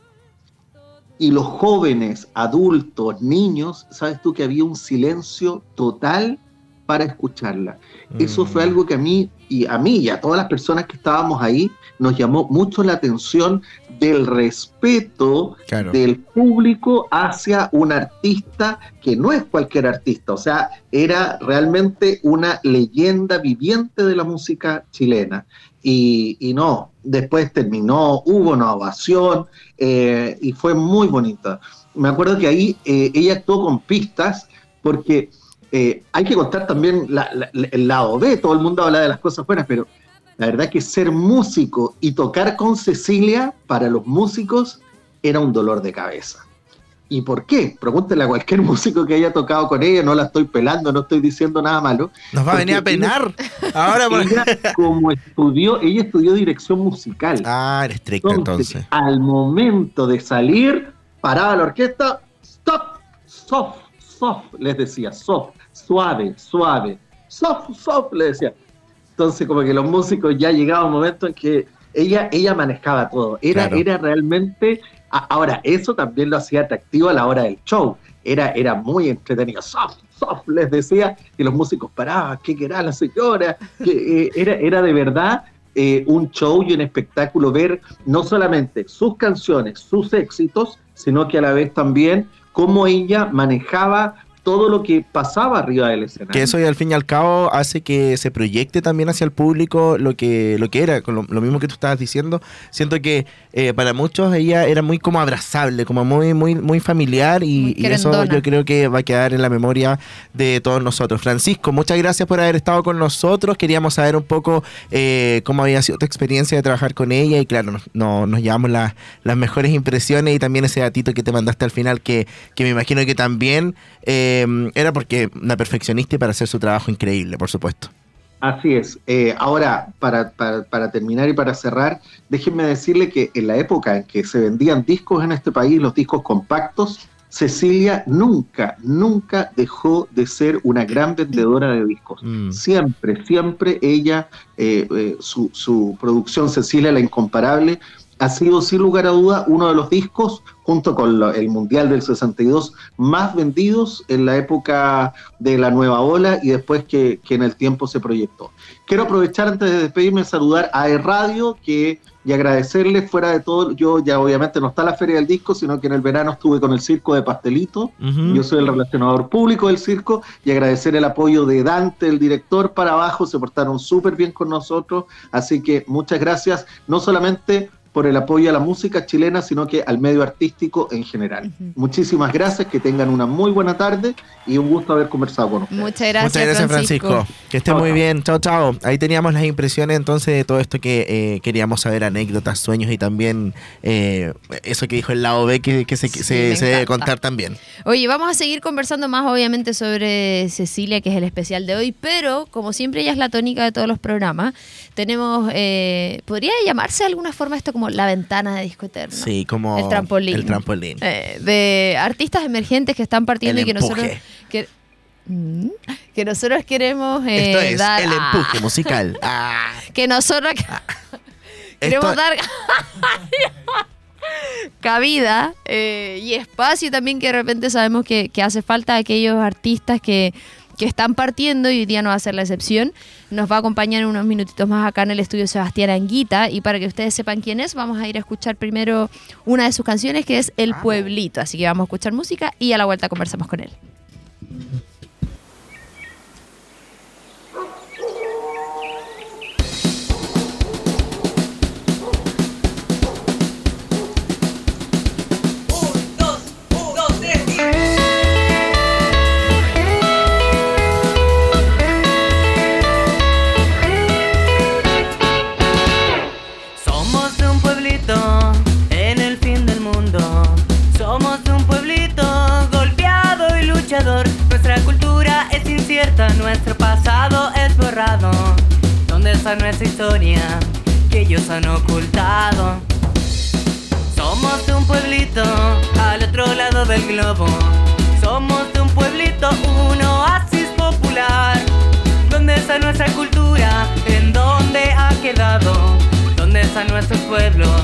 y los jóvenes, adultos, niños, sabes tú que había un silencio total para escucharla. Mm. Eso fue algo que a mí y a mí y a todas las personas que estábamos ahí nos llamó mucho la atención del respeto claro. del público hacia un artista que no es cualquier artista, o sea, era realmente una leyenda viviente de la música chilena. Y, no, después terminó, hubo una ovación eh, y fue muy bonita. Me acuerdo que ahí eh, ella actuó con pistas porque eh, hay que contar también el lado B, todo el mundo habla de las cosas buenas, pero la verdad que ser músico y tocar con Cecilia para los músicos era un dolor de cabeza. ¿Y por qué? Pregúntele a cualquier músico que haya tocado con ella, no la estoy pelando, no estoy diciendo nada malo. Nos va a venir a penar. Ahora por... ella, como estudió, ella estudió dirección musical. Ah, era estricta entonces, entonces. Al momento de salir, paraba la orquesta, stop, soft, soft, les decía, soft, suave, suave, soft, soft, les decía. Entonces, como que los músicos ya llegaba un momento en que ella, ella manejaba todo. Era, claro. era realmente Ahora, eso también lo hacía atractivo a la hora del show. Era, era muy entretenido. Soft, soft, les decía, y los músicos paraban, ¿qué querá la señora? Eh, era, era de verdad eh, un show y un espectáculo ver no solamente sus canciones, sus éxitos, sino que a la vez también cómo ella manejaba todo lo que pasaba arriba del escenario. Que eso y al fin y al cabo hace que se proyecte también hacia el público lo que, lo que era, con lo, lo mismo que tú estabas diciendo. Siento que eh, para muchos ella era muy como abrazable, como muy, muy, muy familiar y, Muy y eso yo creo que va a quedar en la memoria de todos nosotros. Francisco, muchas gracias por haber estado con nosotros. Queríamos saber un poco eh, cómo había sido tu experiencia de trabajar con ella y claro, nos, no- nos llevamos las- las mejores impresiones y también ese datito que te mandaste al final que, que me imagino que también eh, era porque una perfeccionista y para hacer su trabajo increíble, por supuesto. Así es. Eh, ahora, para, para- para terminar y para cerrar, déjenme decirle que en la época en que se vendían discos en este país, los discos compactos, Cecilia nunca, nunca dejó de ser una gran vendedora de discos. Mm. Siempre, siempre ella, eh, eh, su, su producción Cecilia la Incomparable, ha sido sin lugar a duda uno de los discos, junto con lo- el Mundial del 62, más vendidos en la época de la nueva ola y después que, que en el tiempo se proyectó. Quiero aprovechar antes de despedirme, saludar a E Radio que, y agradecerle fuera de todo, yo ya obviamente no está la Feria del Disco, sino que en el verano estuve con el Circo de Pastelito, yo soy el relacionador público del circo y agradecer el apoyo de Dante, el director, para abajo. Se portaron súper bien con nosotros. Así que muchas gracias, no solamente por el apoyo a la música chilena, sino que al medio artístico en general. Muchísimas gracias, que tengan una muy buena tarde y un gusto haber conversado con ustedes. Muchas gracias, Muchas gracias, Francisco. Francisco. Que esté Chao, muy chao. bien. Chao, chao. Ahí teníamos las impresiones entonces de todo esto que eh, queríamos saber, anécdotas, sueños y también eh, eso que dijo el lado B que, que se, que Sí, se- me se debe contar también. Oye, vamos a seguir conversando más, obviamente, sobre Cecilia, que es el especial de hoy, pero como siempre ella es la tónica de todos los programas, tenemos, eh, ¿podría llamarse de alguna forma esto como la ventana de Disco Eterno? Sí, como El trampolín. El trampolín. Eh, de artistas emergentes que están partiendo El y que nosotros... empuje. Que, Mm, que nosotros queremos eh, Esto es dar... el ah, empuje musical. Ah, que nosotros queremos esto- dar cabida eh, y espacio también que de repente sabemos que, que hace falta a aquellos artistas que, que están partiendo y hoy día no va a ser la excepción. Nos va a acompañar en unos minutitos más acá en el estudio Sebastián Anguita y para que ustedes sepan quién es, vamos a ir a escuchar primero una de sus canciones que es El Pueblito. Así que vamos a escuchar música y a la vuelta conversamos con él. Incierta, nuestro pasado es borrado. ¿Dónde está nuestra historia que ellos han ocultado? Somos de un pueblito al otro lado del globo. Somos de un pueblito, un oasis popular. ¿Dónde está nuestra cultura? ¿En dónde ha quedado? ¿Dónde están nuestros pueblos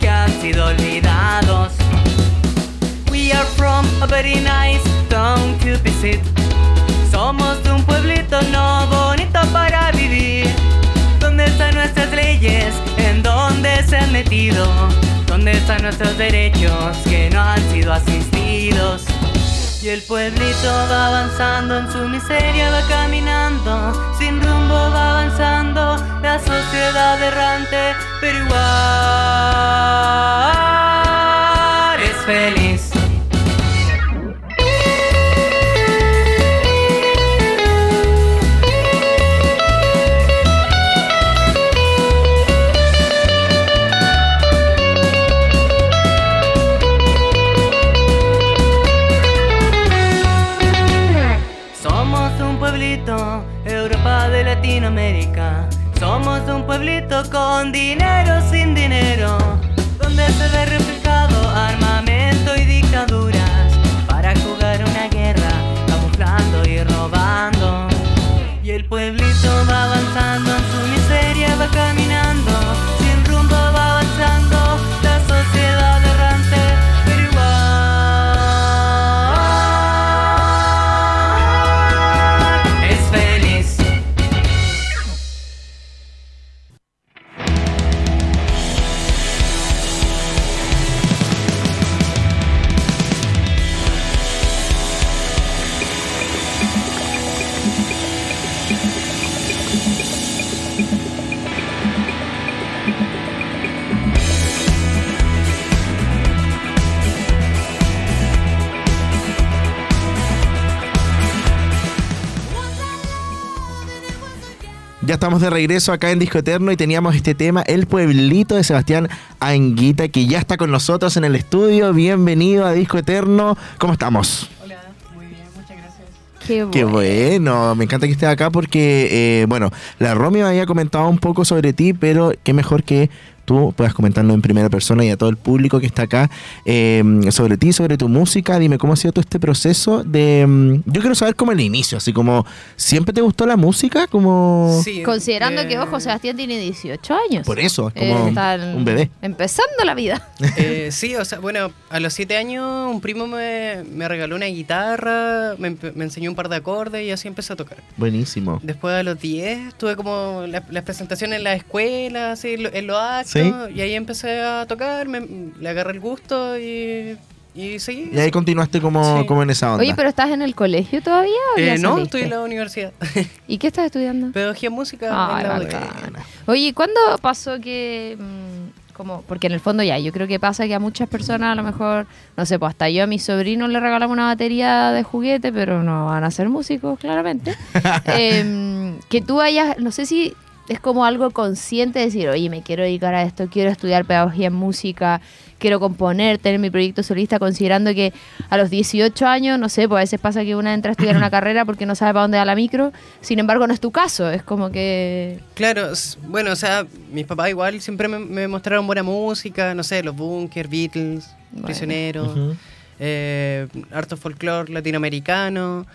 que han sido olvidados? We are from a very nice town to visit. Somos de un pueblito no bonito para vivir. ¿Dónde están nuestras leyes? ¿En dónde se han metido? ¿Dónde están nuestros derechos que no han sido asistidos? Y el pueblito va avanzando en su miseria, va caminando, sin rumbo va avanzando, la sociedad errante, pero igual es feliz. Pueblito con dinero sin dinero, donde se ve reflejado armamento y dictaduras para jugar una guerra, camuflando y robando. Y el pueblito va avanzando en su miseria, va caminando, estamos de regreso acá en Disco Eterno y teníamos este tema, El Pueblito de Sebastián Anguita, que ya está con nosotros en el estudio. Bienvenido a Disco Eterno. ¿Cómo estamos? Hola, muy bien, muchas gracias. Qué Qué bueno. bueno, me encanta que estés acá porque, eh, bueno, la Romy me había comentado un poco sobre ti, pero qué mejor que tú puedas comentarlo en primera persona y a todo el público que está acá eh, sobre ti, sobre tu música. Dime, ¿cómo ha sido todo este proceso de... mm, yo quiero saber cómo el inicio, así como, ¿siempre te gustó la música? Como... Sí, Considerando eh, que, ojo, Sebastián tiene 18 años. Por eso, es Eh, como en- un bebé. Empezando la vida. eh, sí, o sea, bueno, a los siete años un primo me, me regaló una guitarra, me, enseñó un par de acordes y así empecé a tocar. Buenísimo. Después a los 10 tuve como la- las presentaciones en la escuela, así, en los actos, Sí. Y ahí empecé a tocar, me, le agarré el gusto y, y seguí. Y ahí continuaste como, Sí. como en esa onda. Oye, pero ¿estás en el colegio todavía o ya Eh, no, saliste? estoy en la universidad. ¿Y qué estás estudiando? Pedagogía en música. Ay, en la. Oye, ¿cuándo pasó que... mm, como, porque en el fondo ya, yo creo que pasa que a muchas personas a lo mejor, no sé, pues hasta yo a mis sobrinos le regalamos una batería de juguete, pero no van a ser músicos, claramente. Em, que tú hayas, no sé si es como algo consciente de decir, oye, me quiero dedicar a esto, quiero estudiar pedagogía en música, quiero componer, tener mi proyecto solista, considerando que a los 18 años, no sé, pues a veces pasa que una entra a estudiar una carrera porque no sabe para dónde va la micro, sin embargo no es tu caso, es como que... Claro, s- bueno, o sea, mis papás igual siempre me, me mostraron buena música, no sé, los Bunkers, Beatles, Bueno. Prisioneros, eh, harto folclore latinoamericano.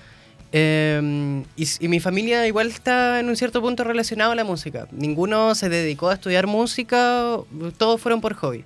Y, s- y mi familia igual está en un cierto punto relacionado a la música. Ninguno se dedicó a estudiar música, todos fueron por hobby.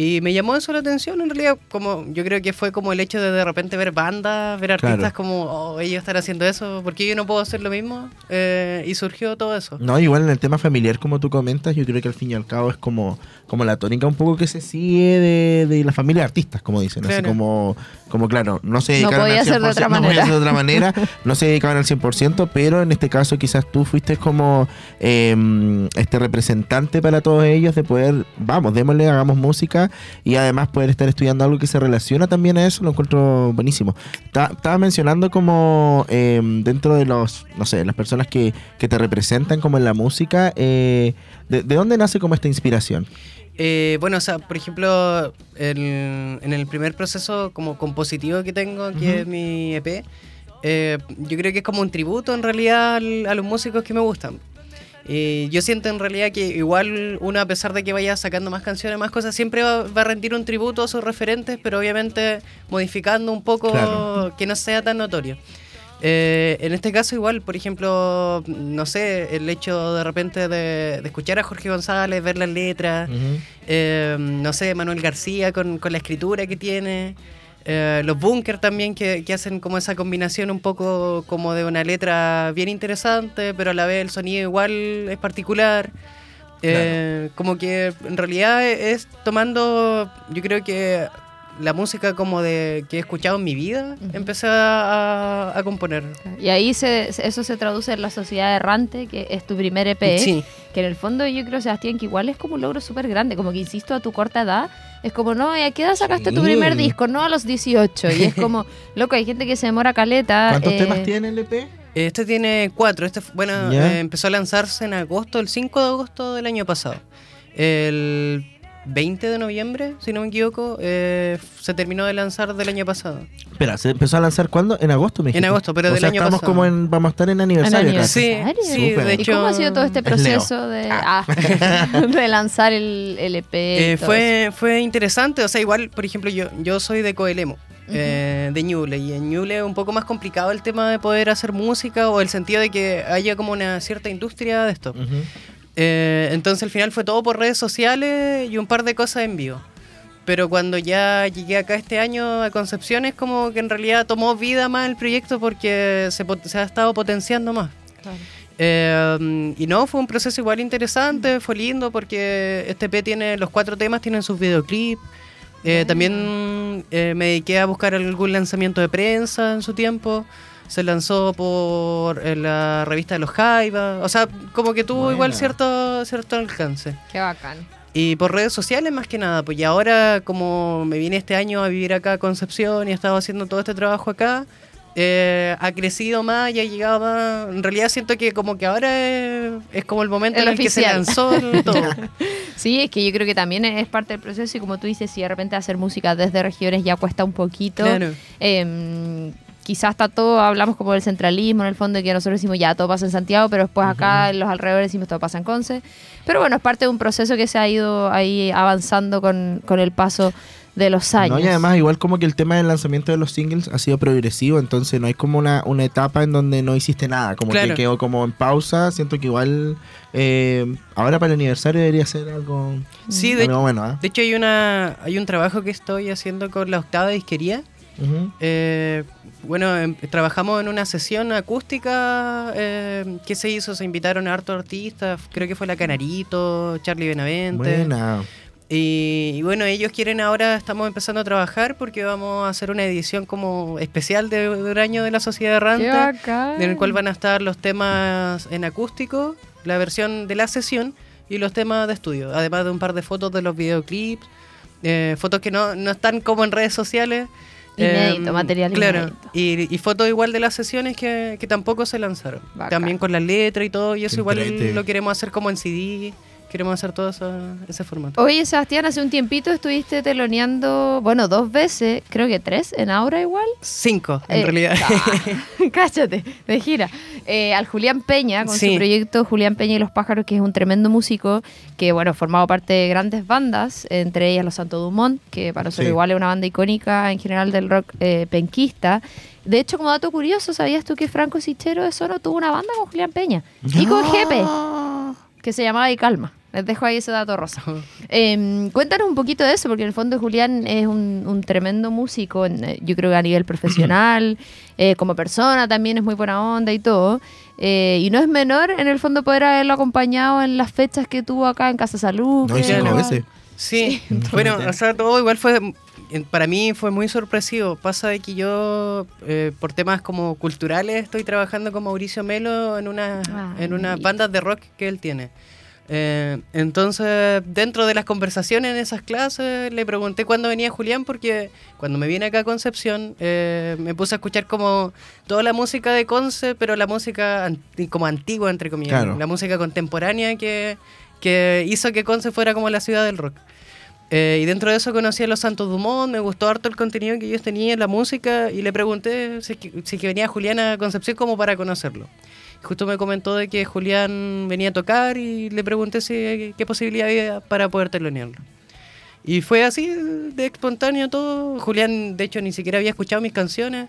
Y me llamó eso la atención, en realidad, como yo creo que fue como el hecho de de repente ver bandas, ver artistas Claro. como, oh, ellos están haciendo eso, ¿por qué yo no puedo hacer lo mismo? Eh, y surgió todo eso. No, igual en el tema familiar, como tú comentas, yo creo que al fin y al cabo es como, como la tónica un poco que se sigue de, de la familia de artistas, como dicen. Así como, como, claro, no se No dedicaban podía al 100%, ser de otra no manera. ser de otra manera, no se dedicaban al 100%, pero en este caso quizás tú fuiste como eh, este representante para todos ellos de poder, vamos, démosle, hagamos música y además poder estar estudiando algo que se relaciona también a eso, lo encuentro buenísimo. Ta- Estaba mencionando como eh, dentro de los, no sé, las personas que, que te representan como en la música, eh, ¿de, de dónde nace como esta inspiración? Eh, bueno, o sea, por ejemplo, el- en el primer proceso como compositivo que tengo, que Ujú. es mi EP, eh, yo creo que es como un tributo en realidad al- a los músicos que me gustan. Eh, yo siento en realidad que igual uno, a pesar de que vaya sacando más canciones, más cosas, siempre va, va a rendir un tributo a sus referentes, pero obviamente modificando un poco Claro. que no sea tan notorio. Eh, en este caso igual, por ejemplo, no sé, el hecho de repente de, de escuchar a Jorge González, ver las letras, eh, no sé, Manuel García con, con la escritura que tiene. Eh, los Bunker también que, que hacen como esa combinación un poco como de una letra bien interesante, pero a la vez el sonido igual es particular. Eh, Como que en realidad es tomando, yo creo que la música como de que he escuchado en mi vida, Ujú. empecé a, a componer. Y ahí se, eso se traduce en La Sociedad Errante, que es tu primer EP. Sí. Que en el fondo yo creo, Sebastián, que igual es como un logro súper grande. Como que, insisto, a tu corta edad, es como, no, ¿y a qué edad sacaste tu Sí. primer disco? No a los 18. Y es como, loco, hay gente que se demora caleta. ¿Cuántos eh, temas tiene el EP? Este tiene cuatro. Este, bueno, Ya. eh, empezó a lanzarse en agosto, el 5 de agosto del año pasado. El 20 de noviembre, si no me equivoco, eh, se terminó de lanzar del año pasado. Espera, ¿se empezó a lanzar cuándo? En agosto, me En dijiste? agosto, pero O del sea, año estamos pasado. como en, vamos a estar en ¿En aniversario. casi. aniversario? Sí, sí, de ¿Y hecho. cómo ha sido todo este Es proceso de, ah, de lanzar el, el EP? y Eh, fue, fue interesante, o sea, igual, por ejemplo, yo, yo soy de Coelemo, eh, de Ñuble, y en Ñuble es un poco más complicado el tema de poder hacer música o el sentido de que haya como una cierta industria de esto. Ujú. Eh, entonces al final fue todo por redes sociales y un par de cosas en vivo. Pero cuando ya llegué acá este año a Concepción es como que en realidad tomó vida más el proyecto porque se, se ha estado potenciando más. Claro. Eh, y no, fue un proceso igual interesante, fue lindo porque este EP tiene, los cuatro temas tienen sus videoclips. Eh, también eh, me dediqué a buscar algún lanzamiento de prensa en su tiempo. Se lanzó por en la revista de los Jaiba. O sea, como que tuvo Buena. igual cierto, cierto alcance. Qué bacán. Y por redes sociales más que nada, pues y ahora como me vine este año a vivir acá a Concepción y he estado haciendo todo este trabajo acá, eh, ha crecido más y ha llegado más. En realidad siento que como que ahora es, es como el momento El en el que se lanzó todo. Sí, es que yo creo que también es parte del proceso y como tú dices, si de repente hacer música desde regiones ya cuesta un poquito. Claro. Eh, quizás está todo, hablamos como del centralismo en el fondo, que nosotros decimos ya todo pasa en Santiago, pero después acá en los alrededores decimos todo pasa en Conce. Pero bueno, es parte de un proceso que se ha ido ahí avanzando con, con el paso de los años. No, y además, igual como que el tema del lanzamiento de los singles ha sido progresivo, entonces no hay como una, una etapa en donde no hiciste nada, como Claro. que quedó como en pausa. Siento que igual eh, ahora para el aniversario debería ser algo, Sí, de, algo bueno, ¿ah? de hecho hay una hay un trabajo que estoy haciendo con la octava disquería. Ujú. Eh, bueno, em- trabajamos en una sesión acústica eh, que se hizo, se invitaron a hartos artistas, creo que fue la Canarito, Charlie Benavente. Buena. Y, y bueno, ellos quieren ahora, estamos empezando a trabajar porque vamos a hacer una edición como especial de, de un año de la Sociedad Errante, en el cual van a estar los temas en acústico, la versión de la sesión y los temas de estudio, además de un par de fotos de los videoclips, eh, fotos que no, no están como en redes sociales. Inédito, Em, material Claro, inédito. y, y fotos igual de las sesiones que, que tampoco se lanzaron. Bacán. También con la letra y todo, y eso Qué igual entrete. lo queremos hacer como en CD, queremos hacer todo eso, ese formato. Oye, Sebastián, hace un tiempito estuviste teloneando, bueno, dos veces, creo que tres, en Aura igual. Cinco, en Eh, realidad. Cállate, de gira. Eh, al Julián Peña, con Sí. su proyecto Julián Peña y los Pájaros, que es un tremendo músico, que bueno, formado parte de grandes bandas, entre ellas Los Santo Dumont, que para nosotros Sí. igual es una banda icónica en general del rock eh, penquista. De hecho, como dato curioso, ¿sabías tú que Franco Sichero de Sono tuvo una banda con Julián Peña? Y con Jepe, que se llamaba Y Calma. Les dejo ahí ese dato rosa. Eh, cuéntanos un poquito de eso, porque en el fondo Julián es un, un tremendo músico, en, eh, yo creo que a nivel profesional, eh, como persona también es muy buena onda y todo. Eh, y no es menor en el fondo poder haberlo acompañado en las fechas que tuvo acá en Casa Salud. No, y creo. cinco no. veces. Sí, bueno, o sea, todo igual fue, para mí fue muy sorpresivo. Pasa de que yo, eh, por temas como culturales, estoy trabajando con Mauricio Melo en una Ay, en unas amiguito. bandas de rock que él tiene. Eh, entonces, dentro de las conversaciones en esas clases, le pregunté cuándo venía Julián, porque cuando me vine acá a Concepción, eh, me puse a escuchar como toda la música de Conce, pero la música anti- como antigua, entre comillas, Claro. la música contemporánea que, que hizo que Conce fuera como la ciudad del rock. Eh, y dentro de eso conocí a los Santos Dumont, me gustó harto el contenido que ellos tenían, la música, y le pregunté si, si que venía Julián a Concepción como para conocerlo. Justo me comentó de que Julián venía a tocar y le pregunté si, qué posibilidad había para poder telonearlo. Y fue así, de espontáneo todo. Julián, de hecho, ni siquiera había escuchado mis canciones,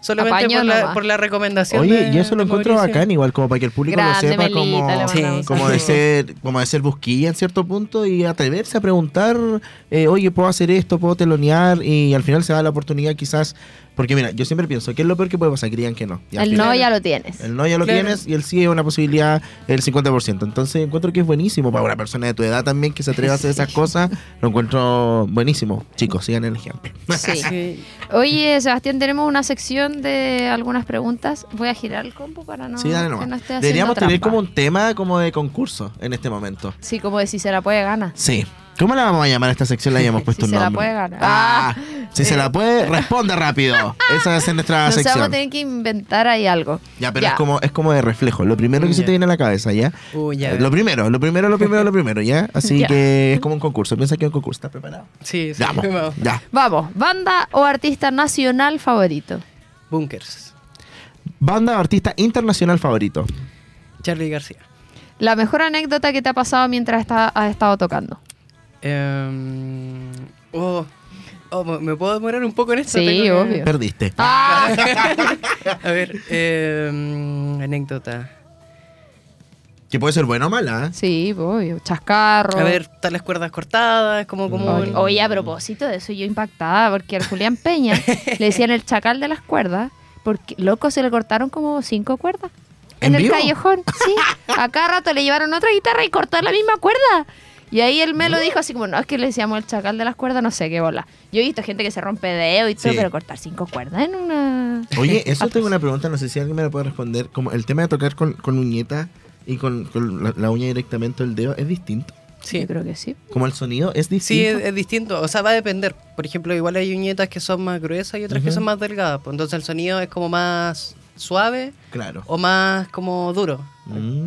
solamente por la, por la recomendación. Oye, de- y eso lo encuentro Mauricio. bacán, igual como para que el público Grande, lo sepa, Melita, como, Sí. como de ser como de ser busquilla en cierto punto y atreverse a preguntar, eh, oye, puedo hacer esto, puedo telonear y al final se da la oportunidad quizás, porque mira, yo siempre pienso, ¿qué es lo peor que puede pasar? Que digan que no. El final- no ya lo tienes. El no ya lo Claro. tienes y el sí es una posibilidad del 50%. Entonces encuentro que es buenísimo para una persona de tu edad también que se atreva a hacer esas cosas. Lo encuentro buenísimo. Chicos, sigan el ejemplo. Sí. Sí. Oye, Sebastián, tenemos una sección de algunas preguntas. Voy a girar el compu para no, sí, dale que nomás. no esté haciendo Deberíamos tener como un tema como de concurso en este momento. Sí, como de si se la puede ganar. Sí. ¿Cómo la vamos a llamar a esta sección? Le habíamos puesto Si un se la nombre. puede ganar. Ah, si se la puede, responde rápido. Esa es nuestra Nos vamos a sección. tener que inventar ahí algo. Ya, pero Ya. es como es como de reflejo. Lo primero que se te viene a la cabeza, ¿ya? Uy, ya. Lo primero, lo primero, lo primero, lo primero, ¿ya? Así Ya. que es como un concurso. Piensa que es un concurso. ¿Estás preparado? Sí, sí. Vamos. vamos. Ya. Vamos, banda o artista nacional favorito. Bunkers. Banda o artista internacional favorito. Charlie García. La mejor anécdota que te ha pasado mientras está- has estado tocando. Em, oh, oh, ¿me- ¿me puedo demorar un poco en esto? Sí, Tengo que- obvio. Perdiste. Ah, A ver, em, anécdota. Que puede ser buena o mala, ¿eh? sí, obvio. Chascarro. A ver, están las cuerdas cortadas, como como Oye, a propósito de eso, yo impactada porque al Julián Peña le decían el chacal de las cuerdas, porque loco se le cortaron como cinco cuerdas. ¿En el vivo? callejón, sí. A cada rato le llevaron otra guitarra y cortó la misma cuerda. Y ahí el Melo dijo así como, no, es que le decíamos el chacal de las cuerdas, no sé qué bola. Yo he visto gente que se rompe dedo y todo, Sí. pero cortar cinco cuerdas en una... Oye, eso tengo una pregunta, no sé si alguien me la puede responder. Como el tema de tocar con, con uñeta y con, con la, la uña directamente el dedo es distinto. Sí. Yo creo que sí. Como el sonido es Sí, distinto. es, es distinto. O sea, va a depender. Por ejemplo, igual hay uñetas que son más gruesas y otras que Ujú. son más delgadas. pues, entonces el sonido es como más suave Claro. o más como duro. Mm.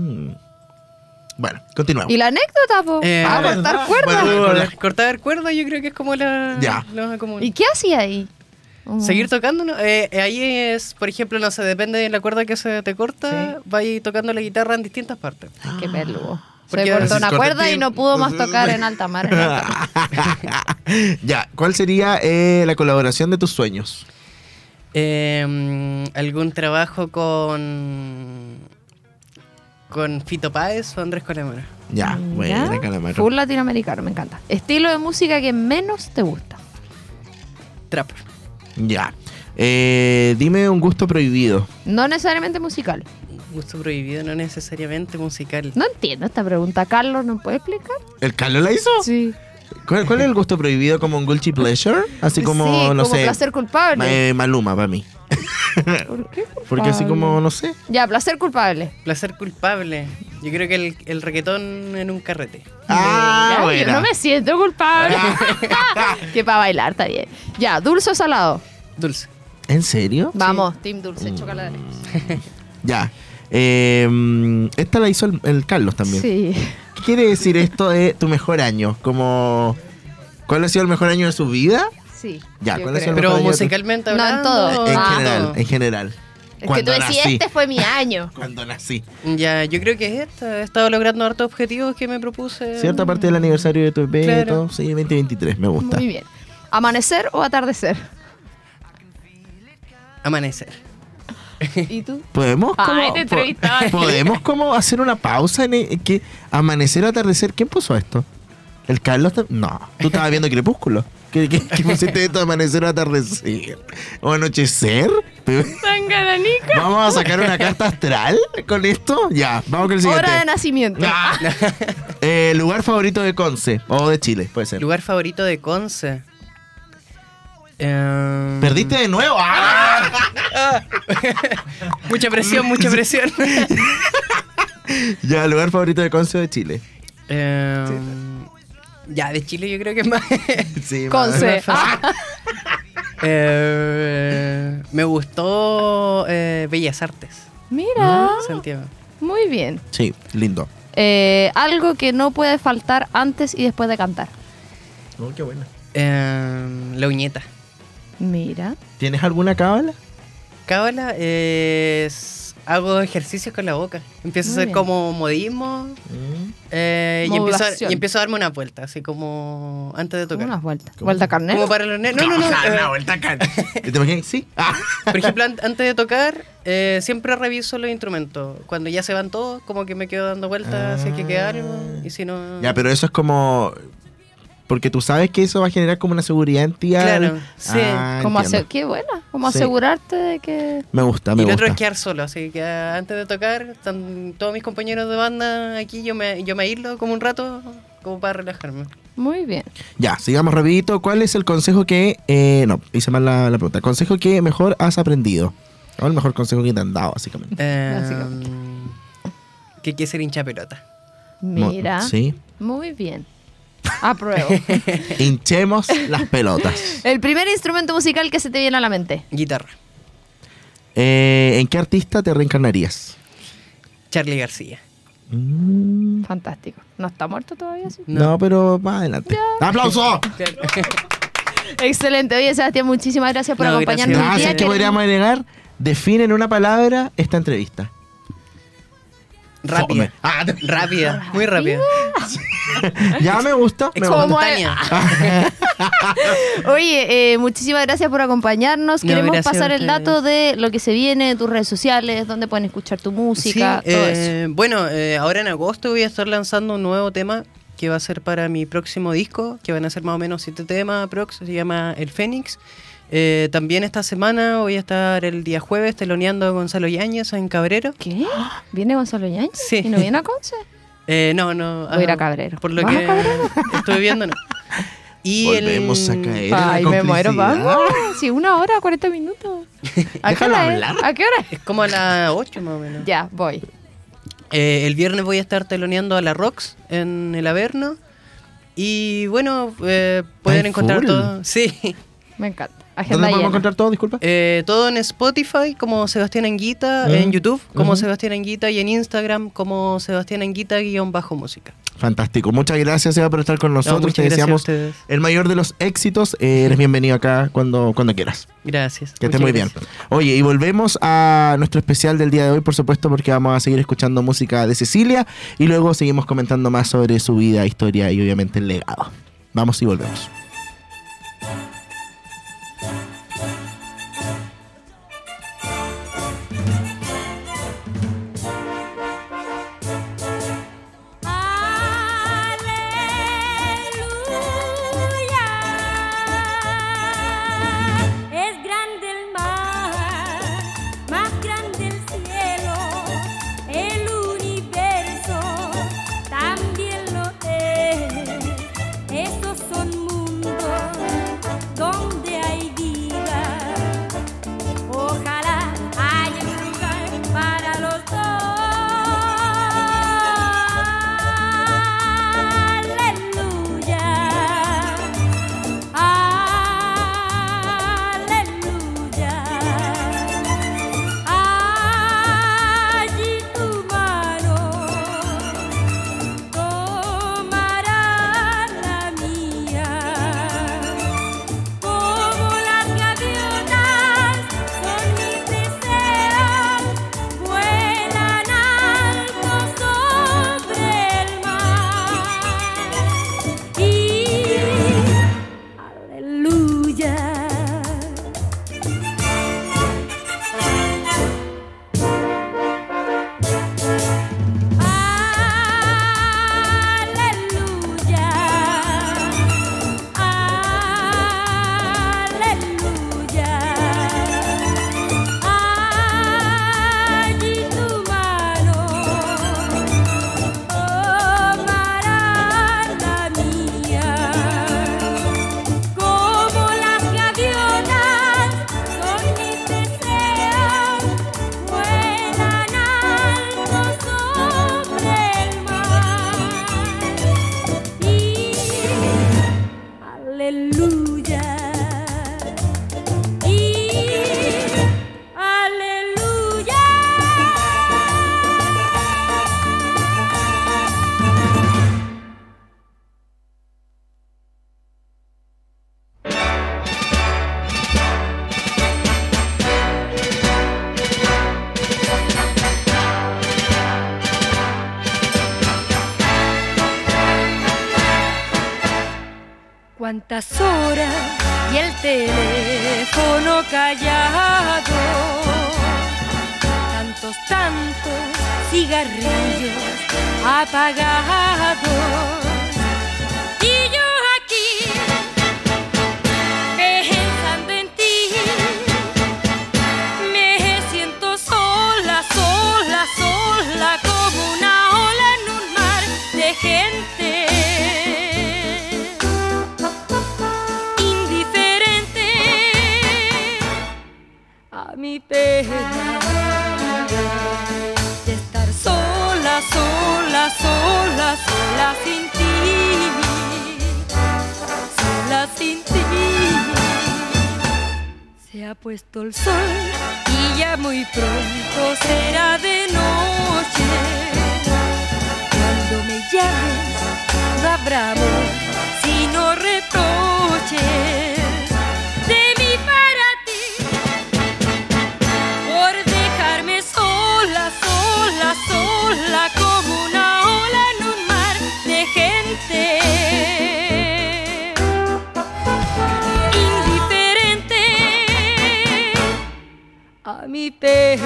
Bueno, continuamos. ¿Y la anécdota, po? Eh, ah, cortar cuerdas. Bueno, Cortar- Cortar cuerda yo creo que es como la, Ya. común. ¿Y qué hacía ahí? Oh. Seguir tocando. Eh, eh, ahí es, por ejemplo, no sé, depende de la cuerda que se te corta, vas a ir tocando la guitarra en distintas partes. Qué peludo. Se cortó una cuerda y no pudo más tocar en alta mar. en alta mar. ya, ¿cuál sería eh, la colaboración de tus sueños? Eh, mm, ¿Algún trabajo con con Fito Páez o Andrés Colamara? Ya, buena, calamaro. Full latinoamericano, me encanta. Estilo de música que menos te gusta. Trap. Ya. Eh, dime un gusto prohibido. No necesariamente musical. Gusto prohibido, no necesariamente musical. No entiendo esta pregunta. Carlos, ¿no puede explicar? ¿El Carlos la hizo? Sí. ¿Cuál, cuál es el gusto prohibido? ¿Como un guilty pleasure? Así como, Sí, no como sé. placer culpable. eh, Maluma para mí. ¿Por qué Porque así como, no sé. Ya, placer culpable. Placer culpable. Yo creo que el, el reggaetón en un carrete. Ah, Ya, buena. Yo no me siento culpable. que para bailar está bien. Ya, dulce o salado. Dulce. ¿En serio? Vamos, team dulce, chocolate. Ya. Eh, mm, esta la hizo el, el Carlos también. Sí. ¿Qué quiere decir esto de tu mejor año? Como, ¿Cuál ha sido el mejor año de su vida? Sí. Ya, yo ¿cuál ha sido creo. el Pero de tu- musicalmente No, en hablando. todo. En Ah. general, en general. Es que tú Cuando decías, nací. este fue mi año. Cuando nací. Ya, yo creo que es esta. He estado logrando hartos objetivos que me propuse. Cierta parte del aniversario de tu EP, Claro. todo. Sí, 2023, me gusta. Muy bien. ¿Amanecer o atardecer? Amanecer. ¿Y tú? ¿Podemos Ay, como, te entrevistaba. ¿Podemos como hacer una pausa en el- que amanecer o atardecer? ¿Quién puso esto? ¿El Carlos? tam- No, tú estabas viendo Crepúsculo. ¿Qué, qué, qué pusiste esto amanecer o atardecer? ¿O anochecer? ¿Vamos a sacar una carta astral con esto? Ya, vamos con el siguiente. Hora de nacimiento. Ah. Eh, lugar favorito de Conce o de Chile, puede ser. Lugar favorito de Conce. Em, Perdiste de nuevo. ¡Ah! Mucha presión, mucha presión. Ya, lugar favorito de Conce o de Chile. Em, Ya, de Chile yo creo que es más. Sí, Conce. Ah, Eh, me gustó eh, Bellas Artes, mira. Santiago. Muy bien. Sí, lindo. Eh, algo que no puede faltar antes y después de cantar. Oh, qué bueno. Em, la uñeta. Mira. ¿Tienes alguna cábala? Cábala es. Hago ejercicios con la boca. Empiezo Muy a hacer bien. como modismo eh, y, empiezo a, y empiezo a darme una vuelta, así como antes de tocar. Unas vueltas. ¿Cómo? Vuelta carnero. Como para los No, no, no. Ah, eh, no, vuelta acá. ¿Te imaginas? Sí. Ah. Por ejemplo, an- antes de tocar, eh, siempre reviso los instrumentos. Cuando ya se van todos, como que me quedo dando vueltas si hay que quedar algo. Y si no. Ya, pero eso es como. Porque tú sabes que eso va a generar como una seguridad en ti. Claro, sí. Como entiendo. hacer, qué buena. Como Sí. asegurarte de que. Me gusta, Y me lo otro gusta. es quedar solo, así que ah, antes de tocar, están todos mis compañeros de banda aquí, yo me, yo me aíslo como un rato, como para relajarme. Muy bien. Ya, sigamos rapidito. ¿Cuál es el consejo que... eh, no, hice mal la, la pregunta. ¿Consejo que mejor has aprendido? O el mejor consejo que te han dado, básicamente. Eh, Básicamente. que hay que ser hincha pelota. Mira. Sí. Muy bien. Apruebo. Hinchemos las pelotas. El primer instrumento musical que se te viene a la mente. Guitarra. Eh, ¿En qué artista te reencarnarías? Charlie García. Mm, Fantástico. ¿No está muerto todavía? Sí? no. pero más adelante. ¡Aplauso! Excelente. Oye, Sebastián, muchísimas gracias por No, acompañarnos gracias. Gracias, que podríamos agregar. Define en una palabra esta entrevista. Rápida. Ah, Rápida, muy rápida. Ya me gusta. Me Como gusta. Oye, eh, muchísimas gracias por acompañarnos. No, Queremos pasar el dato de lo que se viene, tus redes sociales, dónde pueden escuchar tu música, Sí, todo eh, Bueno, eh, ahora en agosto voy a estar lanzando un nuevo tema que va a ser para mi próximo disco, que van a ser más o menos siete temas prox, se llama El Fénix. Eh, también esta semana voy a estar el día jueves teloneando a Gonzalo Yáñez en Cabrero. ¿Qué? ¿Viene Gonzalo Yáñez? Sí. ¿Y no viene a Conce? Eh, no, no. Voy a ir a ah, Cabrero. Por lo ¿Vas a que Cabrero? estuve viendo, no. Y Volvemos el, a caer. Ay, me muero, vamos. Sí, una hora, 40 minutos. ¿A qué Déjalo hora es? hablar. ¿A qué hora es? Es como a las 8 más o menos. Ya, voy. Eh, el viernes voy a estar teloneando a la Rox en el Averno. Y bueno, eh, pueden Ay, encontrar full. todo. Sí. Me encanta. ¿Dónde podemos llena. encontrar todo? Disculpa. Eh, todo en Spotify como Sebastián Anguita, Mm. en YouTube como. Sebastián Anguita y en Instagram como Sebastián Anguita guion bajo música. Fantástico. Muchas gracias, Eva, por estar con nosotros. muchas Te deseamos el mayor de los éxitos. Eh, eres bienvenido acá cuando, cuando quieras. Gracias. Que esté Muchas muy bien. gracias. Oye, y volvemos a nuestro especial del día de hoy, por supuesto, porque vamos a seguir escuchando música de Cecilia y luego seguimos comentando más sobre su vida, historia y obviamente el legado. Vamos y volvemos. Puesto el sol y ya muy pronto será de noche. Cuando me llames, no habrá amor, sino reproches de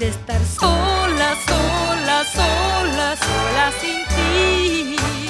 estar sola, sola, sola, sola sin ti.